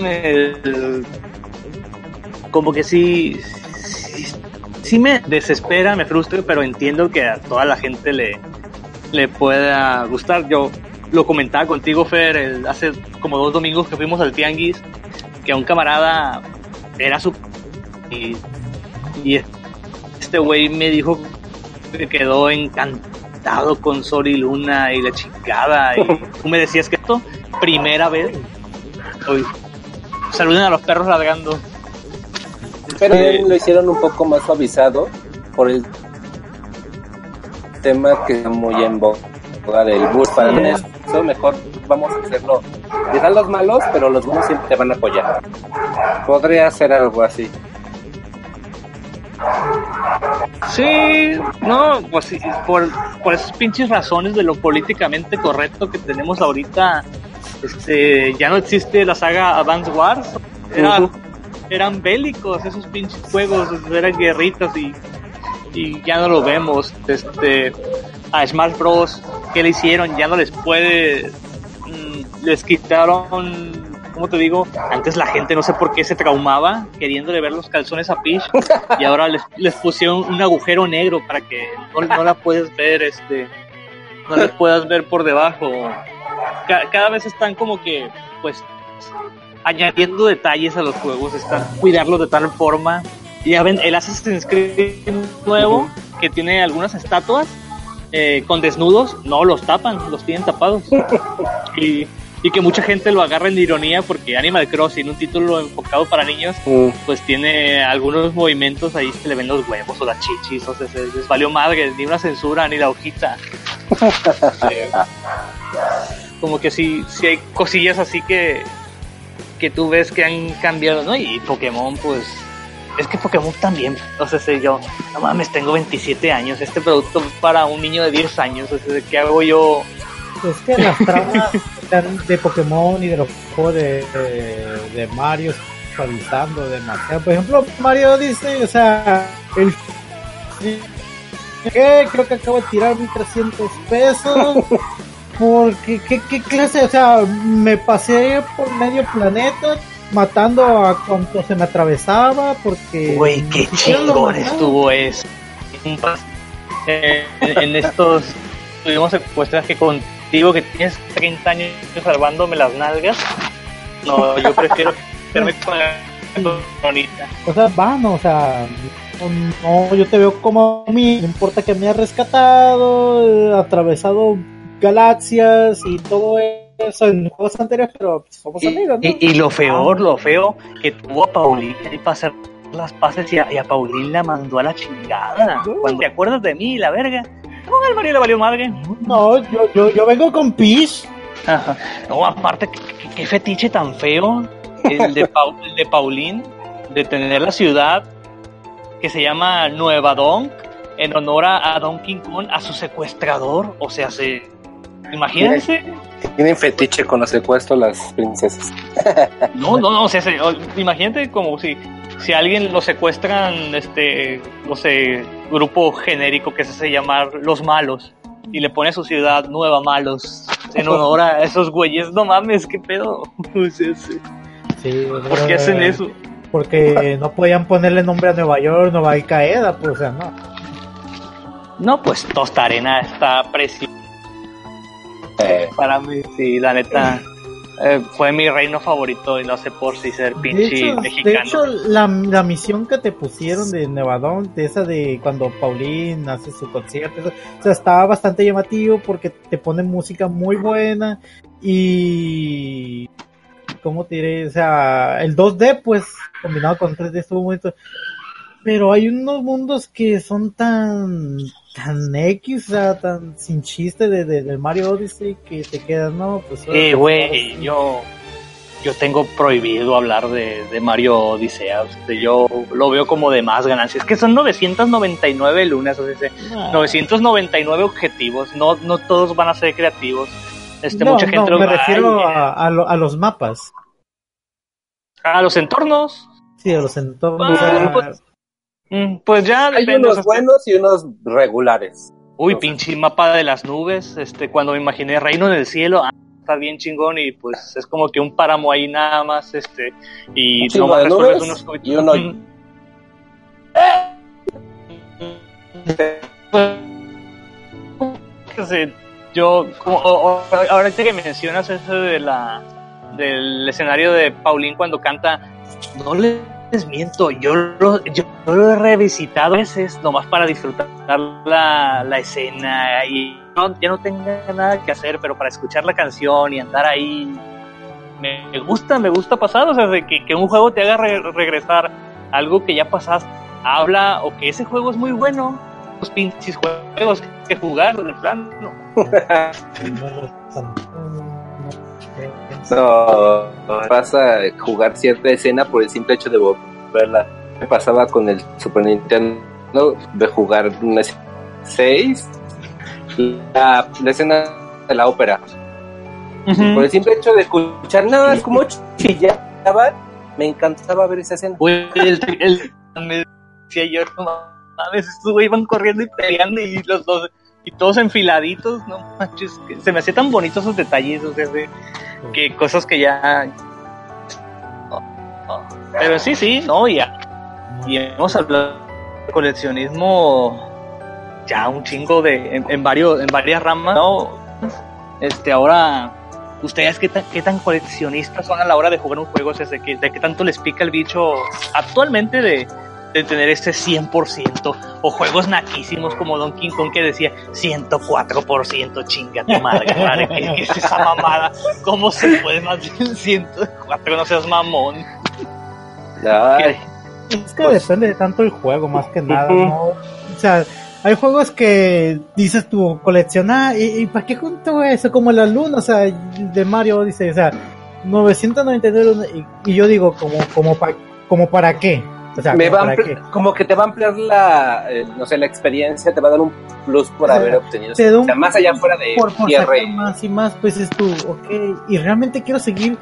como que sí, sí sí me desespera, me frustra, pero entiendo que a toda la gente le, le pueda gustar. Yo lo comentaba contigo, Fer, el- hace como dos domingos que fuimos al Tianguis, que a un camarada era su... Y, y este güey me dijo que quedó encantado con Sol y Luna y la chingada. Y tú me decías que esto, primera vez. Uy, saluden a los perros ladrando. Pero Sí. lo hicieron un poco más suavizado por el tema que está muy en boga del bus. Para eso mejor vamos a hacerlo. Dejar los malos, pero los buenos siempre te van a apoyar. Podría ser algo así. Sí, no, pues por, por esas pinches razones de lo políticamente correcto que tenemos ahorita, este, ya no existe la saga Advance Wars. Era-. Eran bélicos esos pinches juegos, eran guerritas y, y ya no lo vemos. Este, a Smash Bros. que le hicieron? Ya no les puede mm, les quitaron, ¿cómo te digo? Antes la gente no sé por qué se traumaba queriéndole ver los calzones a Peach y ahora les, les pusieron un agujero negro para que no, no la puedes ver, este, no la puedas ver por debajo. Ca- cada vez están como que, pues, añadiendo detalles a los juegos, están cuidarlos de tal forma. Ya ven, el Assassin's Creed nuevo, que tiene algunas estatuas eh, con desnudos, no los tapan, los tienen tapados. y, y que mucha gente lo agarra en ironía porque Animal Crossing, un título enfocado para niños, Mm. pues tiene algunos movimientos ahí se le ven los huevos o las chichis, o sea, se les valió madre, ni una censura, ni la hojita. Eh, como que sí, sí hay cosillas así que, que tú ves que han cambiado, ¿no? Y Pokémon, pues, es que Pokémon también, o sea, sé yo, no mames, tengo 27 años, este producto para un niño de 10 años, o sea, ¿qué hago yo? Es que las tramas de Pokémon y de los juegos de, de, de Mario suavizando demasiado. Por ejemplo, Mario dice, o sea, el que creo que acabo de tirar 1300 pesos. Porque, ¿qué, ¿qué clase? O sea, me pasé por medio planeta matando a cuanto se me atravesaba. Porque. Güey, qué chingón estuvo eso. Eh, en estos tuvimos secuestras que contigo que tienes 30 años salvándome las nalgas. No, yo prefiero quedarme con la bonita. O sea, o sea, no, yo te veo como a mí, no importa que me hayas rescatado, eh, atravesado galaxias y todo eso en juegos anteriores, pero somos Y, amigos, ¿no? y- y lo peor, lo feo, que tuvo a Paulina y para hacer las paces y a, y a Paulina la mandó a la chingada. Cuando te acuerdas de mí, la verga. No, al Mario le valió madre. No, yo, yo, yo vengo con Peach. Ajá. No, aparte, qué, fetiche tan feo el de, Pau- el de Paulín de tener la ciudad que se llama Nueva Donk en honor a, a Donkey Kong, a su secuestrador. O sea, se. Imagínense. Tienen fetiche con los secuestros las princesas. No, no, no, o sea, se- o- imagínate como si, si a alguien lo secuestran, este, no sé, grupo genérico que se hace llamar Los Malos y le pone a su ciudad Nueva Malos en honor a esos güeyes. No mames, qué pedo. Sea, sí. Sí, ¿Por qué hacen eso? Porque no podían ponerle nombre a Nueva York, Nueva Al Qaeda, pues, o sea, no. No, pues Tosta Arena está preciosa Eh, para mí. Sí, la neta. eh, fue mi reino favorito y no sé por si ser De pinche hecho, de mexicano. hecho, la, la misión que te pusieron de Nevadón, de esa de cuando Paulín hace su concierto, eso, o sea, estaba bastante llamativo porque te pone música muy buena y... ¿Cómo te diré? O sea, el 2D, pues, combinado con 3D estuvo muy... Pero hay unos mundos que son tan... tan X, o sea, tan sin chiste de, de, Mario Odyssey que te quedas, no, pues... Eh, güey, yo, yo tengo prohibido hablar de, de Mario Odisea. o sea, yo lo veo como de más ganancias. Que son 999 lunas, o sea, Ah. 999 objetivos. No, no todos van a ser creativos. Este, no, mucha gente no, me va, refiero "Ay, a, a, lo- a los mapas. a los entornos. Sí, a los entornos. Ah, pues, Pues ya hay unos buenos y unos regulares. Uy, pinche mapa de las nubes. Este, cuando me imaginé Reino del Cielo, ah, está bien chingón y pues es como que un páramo ahí nada más, este, y nomás de resuelves unos y uno- Mm. Sí, yo, como, o- o- ahorita que mencionas eso de la, del escenario de Paulín cuando canta, no les miento, yo lo, yo lo he revisitado a veces nomás para disfrutar la, escena y no, ya no tenga nada que hacer, pero para escuchar la canción y andar ahí, me, gusta, me gusta pasar, o sea, que, que un juego te haga re- regresar algo que ya pasaste, habla o que ese juego es muy bueno, los pinches juegos que jugar, de plano. No, vas a jugar cierta escena por el simple hecho de volverla. Me pasaba con el Super Nintendo de jugar una 6, la, la escena de la ópera. Por el simple hecho de escuchar nada más como chillaban, me encantaba ver esa escena. El, el- decía yo, no mames, estos güey iban corriendo y peleando y los dos, y todos enfiladitos, no manches, que se me hacían tan bonitos esos detalles, o sea, de- que cosas que ya... Pero sí, sí, no, ya. Y hemos hablado de coleccionismo ya un chingo de en, en varios en varias ramas, ¿no? Este, ahora ustedes qué tan, qué tan coleccionistas son a la hora de jugar un juego, o sea, de, qué, de qué tanto les pica el bicho actualmente de, de tener este 100% o juegos naquísimos como Donkey Kong que decía 104% chinga tu madre, madre ¿qué, qué es esa mamada? ¿Cómo se puede más del 104? No seas mamón. Ay, Es que depende de tanto el juego, más que nada, ¿no? O sea, hay juegos que dices tú, coleccionar, ¿y, y para qué junto eso? Como la luna, o sea, de Mario dice, o sea, 999, y, y yo digo, como, como, pa- como para qué? O sea, me como va qué. como que te va a ampliar la, eh, no sé, la experiencia, te va a dar un plus por O sea, haber obtenido. te da o un sea, más allá fuera de por, por tierra sacar más y más, pues es tú, ok, y realmente quiero seguir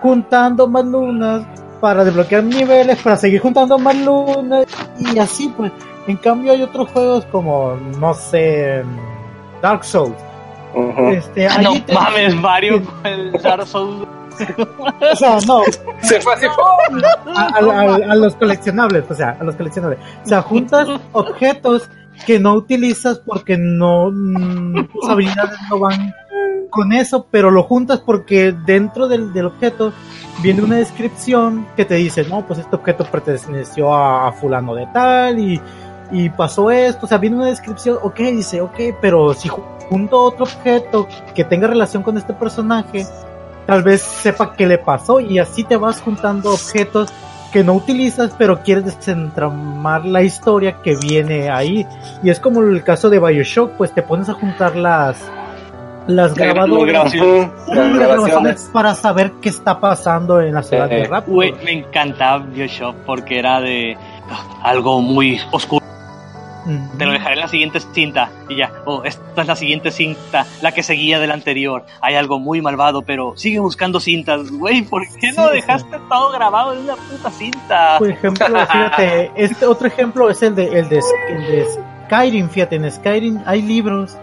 juntando más lunas para desbloquear niveles, para seguir juntando más lunas y así pues. En cambio hay otros juegos como, no sé, Dark Souls. Este, Ah, no te- mames, Mario con el Dark Souls. O sea, no, Se fue así. ¡pum! a, a- a- a los coleccionables, o sea, a los coleccionables. O sea, juntas objetos que no utilizas porque no mm, tus habilidades no van con eso, pero lo juntas porque dentro del, del objeto viene una descripción que te dice, no, pues este objeto perteneció a, a fulano de tal y, y pasó esto, o sea, viene una descripción, ok, dice, ok, pero si ju- junto otro objeto que tenga relación con este personaje, tal vez sepa qué le pasó y así te vas juntando objetos que no utilizas pero quieres desentramar la historia que viene ahí y es como el caso de Bioshock pues te pones a juntar las las grabadoras grabaciones. Las para saber qué está pasando en la ciudad de Eh, Rapture. Me encantaba Bioshock porque era de algo muy oscuro. Te lo dejaré en la siguiente cinta y ya. Oh, esta es la siguiente cinta, la que seguía de la anterior. Hay algo muy malvado, pero sigue buscando cintas. Güey, ¿por qué no Sí, dejaste todo grabado en una puta cinta? Por ejemplo, fíjate, este otro ejemplo es el de, el de, el de Skyrim, fíjate, en Skyrim hay libros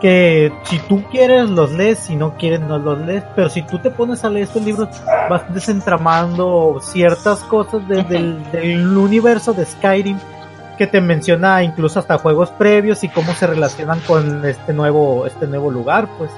que si tú quieres los lees, si no quieres no los lees, pero si tú te pones a leer estos libros vas desentramando ciertas cosas de- del, del universo de Skyrim que te menciona incluso hasta juegos previos y cómo se relacionan con este nuevo este nuevo lugar, pues.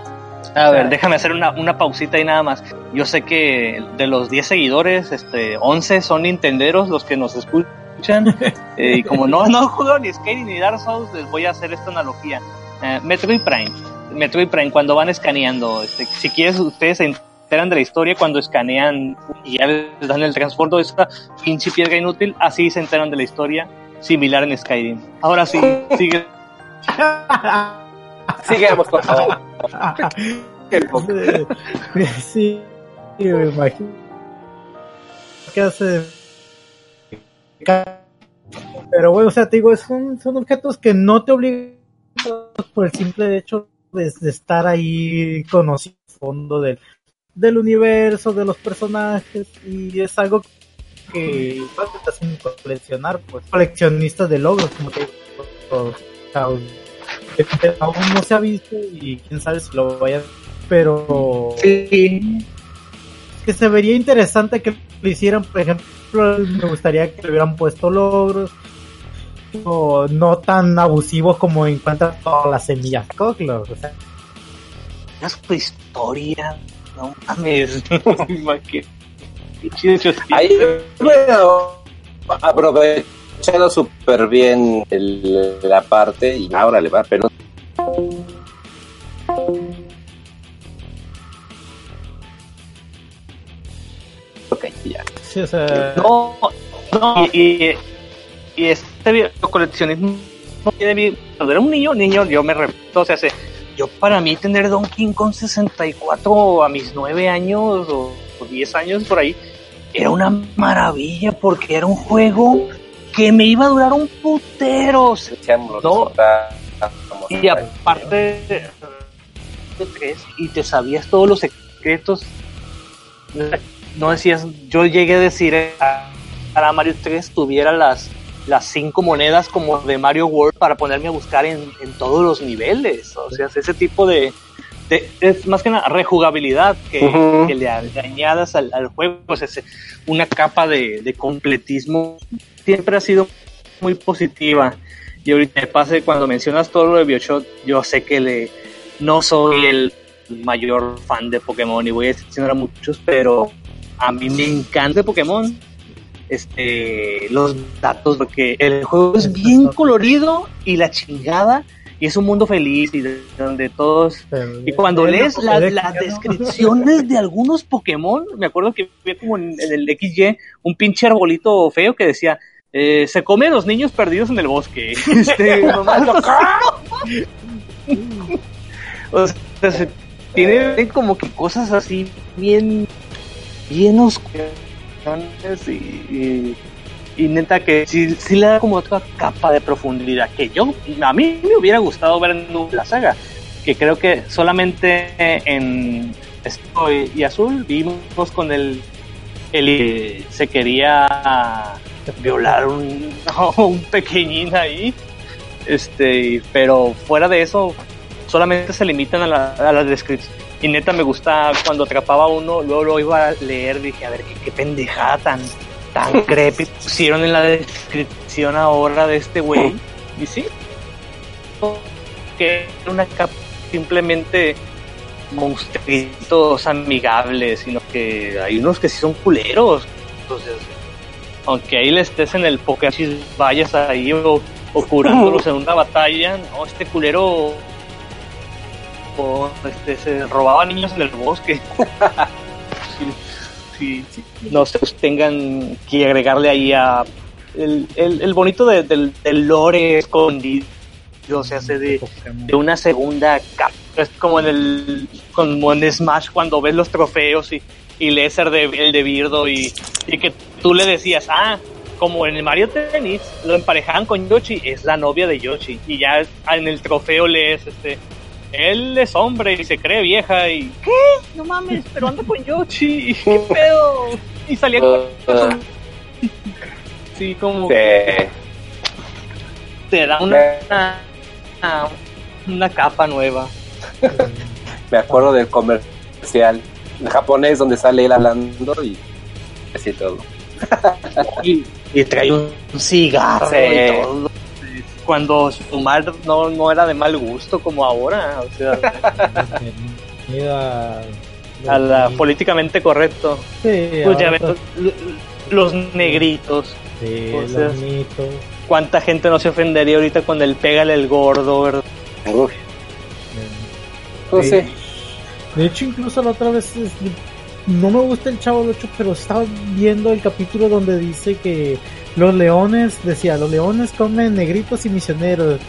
A ver, déjame hacer una, una pausita y nada más. Yo sé que de los 10 seguidores, este, 11 son nintenderos los que nos escuchan. Eh, y como no, no juego ni Skyrim ni Dark Souls, les voy a hacer esta analogía. Eh, Metroid Prime. Metroid Prime, cuando van escaneando, este, si quieres, ustedes se enteran de la historia cuando escanean y ya les dan el transporte de esa pinche piedra inútil, así se enteran de la historia, similar en Skyrim. Ahora sí, sigue. Sigamos, por favor. Qué poco. sí, sí, me imagino. ¿Qué hace? Pero bueno, o sea, te digo, son, son objetos que no te obligan por el simple hecho de, de estar ahí conociendo el fondo del, del universo, de los personajes, y es algo que igual te hacen coleccionar, pues, coleccionistas de logros, como te digo, que aún no se ha visto y quién sabe si lo vaya a pero Sí. que se vería interesante que lo hicieran, por ejemplo, me gustaría que le hubieran puesto logros o no tan abusivos como encuentran todas las semillas Coglos, o sea, es tu historia. No mames. Pinche Ahí, bueno, aprovechando súper bien el- la parte y ahora le va, pero ok, ya. sí, o sea, No, no. Y, y, y este video coleccionismo tiene bien- Cuando era un niño, niño, yo me repito, o sea, se- yo para mí tener Donkey Kong 64 a mis 9 años o, o 10 años por ahí, era una maravilla porque era un juego que me iba a durar un putero. No. Y a- aparte de tres, y te sabías todos los secretos. No decías, yo llegué a decir eh, para Mario 3 tuviera las las cinco monedas como de Mario World para ponerme a buscar en, en todos los niveles. O sea, ese tipo de, es más que nada rejugabilidad que, le, añadas al, al juego, pues es una capa de, de completismo siempre ha sido muy positiva. Y ahorita me pase cuando mencionas todo lo de Bioshock, yo sé que le no soy el mayor fan de Pokémon y voy a decepcionar a muchos, pero a mí me encanta Pokémon. Este, los datos, porque el juego es bien colorido y la chingada, y es un mundo feliz y de- donde todos y cuando lees la- las descripciones de algunos Pokémon, me acuerdo que vi como en, en el XY un pinche arbolito feo que decía, eh, se come a los niños perdidos en el bosque. Este, nomás lo- o sea, se- tiene como que cosas así bien, bien oscuras y, y, y neta que sí, le da como otra capa de profundidad que yo, a mí me hubiera gustado ver en la saga que creo que solamente en Esto y Azul vimos con el, el se quería violar un, un pequeñín ahí este pero fuera de eso solamente se limitan a la, a descripción y neta me gusta cuando atrapaba uno luego lo iba a leer dije a ver qué, qué pendejada tan tan creepy pusieron en la descripción ahora de este güey y sí que una capa simplemente monstruitos amigables, sino que hay unos que sí son culeros. Entonces, aunque ahí le estés en el Pokémon, vayas ahí o, o curándolos en una batalla, no, este culero o, este, se robaba niños en el bosque. Sí. no sé, tengan que agregarle ahí a el, el, el bonito de- del, del lore escondido, o se de, de una segunda capa. Es como en el Smash cuando ves los trofeos y, y lees el de, el de Birdo y, y que tú le decías, ah, como en el Mario Tennis lo emparejaban con Yoshi, es la novia de Yoshi. Y ya en el trofeo lees, este, él es hombre y se cree vieja y, ¿qué? No mames, pero anda con Yoshi, ¿qué pedo? Y salía con... Uh, Sí, como sí. te da una, una, una capa nueva. Me acuerdo del comercial en japonés donde sale él hablando y así todo. y, y trae un cigarro Sí. y todo. Cuando fumar no, no era de mal gusto como ahora, o sea, a la políticamente correcto. Sí, Pues ya ahora ves, los negritos, sí, o sea, los mitos. cuánta gente no se ofendería ahorita con el pégale el gordo, ¿verdad? No Sí. sé. De hecho, incluso la otra vez es- no me gusta el Chavo del 8, pero estaba viendo el capítulo donde dice que los leones, decía, los leones comen negritos y misioneros.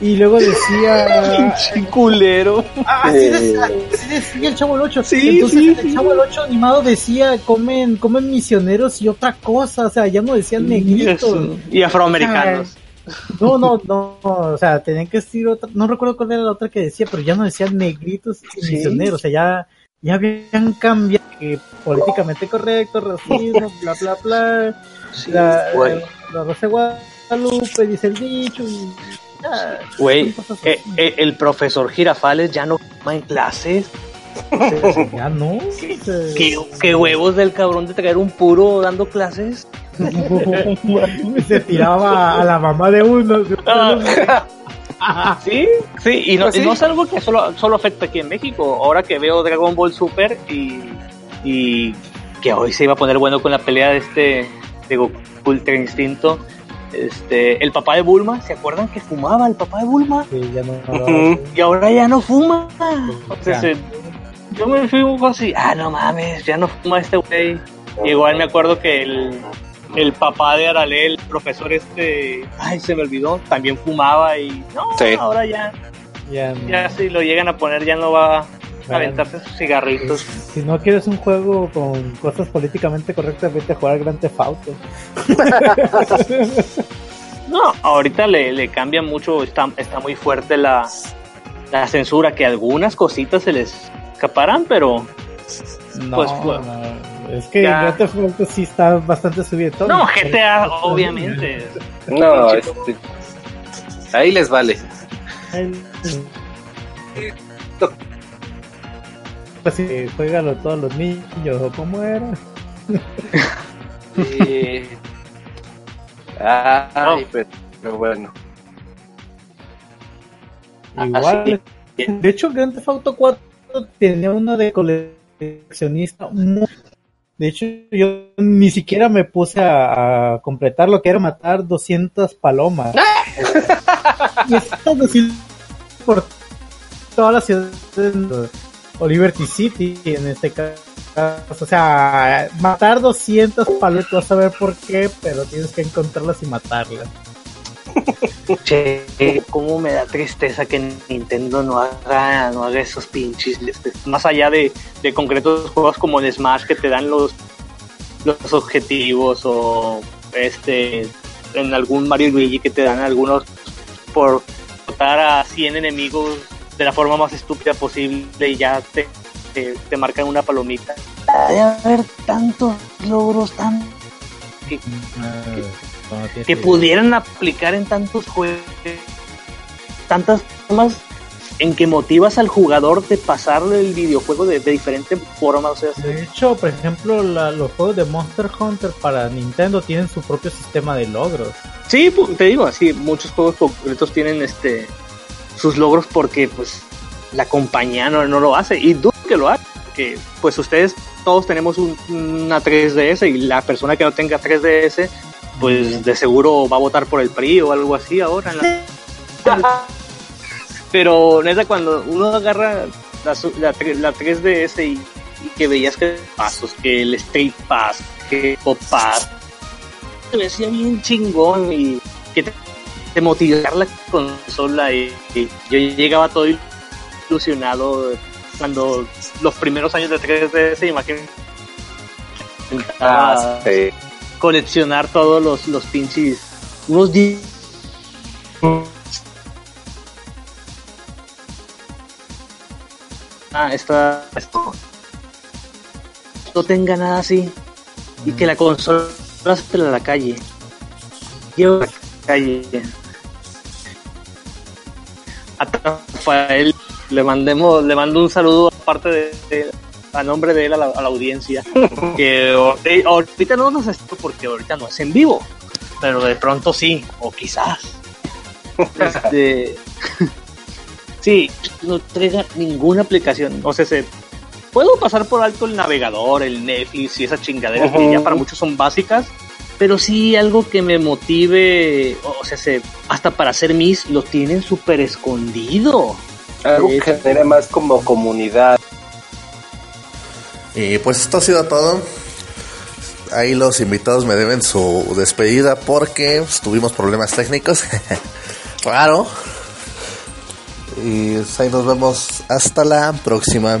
Y luego decía. Pinche culero. Ah, así decía, así decía el Chavo del 8. Sí, Entonces sí, en el sí. Chavo del 8 animado decía comen, comen misioneros y otra cosa. O sea, ya no decían negritos. Y afroamericanos. No, no, no, o sea, tenían que decir otra, no recuerdo cuál era la otra que decía, pero ya no decían negritos y Sí. misioneros, o sea, ya, ya habían cambiado que políticamente correcto, racismo, bla, bla, bla, Sí, la, güey. la Rosa Guadalupe, dice el dicho, y Güey, eh, eh, el profesor Girafales ya no en clases. ya no, sea, ¿Qué, qué huevos del cabrón de traer un puro dando clases. se tiraba a la mamá de uno, Ah. Sí, sí, y no, Pues sí. y no es algo que solo, solo afecta aquí en México. Ahora que veo Dragon Ball Super y, y que hoy se iba a poner bueno con la pelea de este de Goku Ultra Instinto. Este, el papá de Bulma, ¿se acuerdan que fumaba el papá de Bulma? Sí, ya no, Ujú. Y ahora ya no fuma. Yo me fui un poco así, ah, no mames, ya no fuma este güey. Igual me acuerdo que el, el papá de Arale, el profesor este, ay, se me olvidó, también fumaba y no, Sí. ahora ya, ya no. ya si lo llegan a poner ya no va a Bueno. aventarse sus cigarritos. Si no quieres un juego con cosas políticamente correctas, vete a jugar Grand Theft Auto. No, ahorita le, le cambia mucho, está, está muy fuerte la, la censura, que algunas cositas se les escaparán, pero No, Pues, pues, no, es que ya. Grand Theft Auto sí está bastante subido todo. no, GTA obviamente. No, este, ahí les vale. así, juégalo todos los niños, o cómo era. Sí. Ay, pero, pero bueno. Igual. De hecho, Grand Theft Auto 4 tenía uno de coleccionista muy... De hecho, yo ni siquiera me puse a, a completar lo que era matar 200 palomas. y estas 200 por toda la ciudad de o Liberty City en este caso. O sea, matar 200 palomas, vas a ver por qué, pero tienes que encontrarlas y matarlas. Che, cómo me da tristeza que Nintendo no haga, no haga esos pinches. este, Más allá de, de concretos juegos como el Smash que te dan los, los objetivos o este en algún Mario y Luigi que te dan algunos por matar a 100 enemigos de la forma más estúpida posible y ya te, te, te marcan una palomita. Hay haber tantos logros tan que, que pudieran aplicar en tantos juegos, tantas formas en que motivas al jugador de pasarle el videojuego de, de diferente forma. O sea, De hecho, por ejemplo, la- los juegos de Monster Hunter para Nintendo tienen su propio sistema de logros. sí, te digo, así muchos juegos concretos tienen este sus logros porque pues la compañía no, no lo hace y dudo que lo haga, que pues ustedes todos tenemos un- una 3DS y la persona que no tenga 3DS pues de seguro va a votar por el PRI o algo así ahora. en la- Pero neta, cuando uno agarra la, la, tre- la 3DS y, y que veías que pasos, que el State Pass, que Pop Pass, se hacía bien chingón y que te, te motivar la consola y, y yo llegaba todo ilusionado cuando los primeros años de 3DS, imagínate. Ah, sí. Coleccionar todos los, los pinches. Unos 10. Ah, esta. esto- No tenga nada así. Y que la consola se a la calle. Lleva a la calle. A Rafael le mandemos, le mando un saludo aparte de, de- a nombre de él a la, a la audiencia que ahorita- no nos esto porque ahorita no es en vivo, pero de pronto sí, o quizás. Este, sí, no traiga ninguna aplicación, o sea, se, puedo pasar por alto el navegador, el Netflix y esas chingaderas que Ujú. ya para muchos son básicas, pero sí algo que me motive, o sea, se, hasta para hacer mis, lo tienen súper escondido. Algo que genere más como comunidad. Y pues esto ha sido todo. Ahí los invitados me deben su despedida porque tuvimos problemas técnicos. Claro. Y pues, ahí nos vemos hasta la próxima.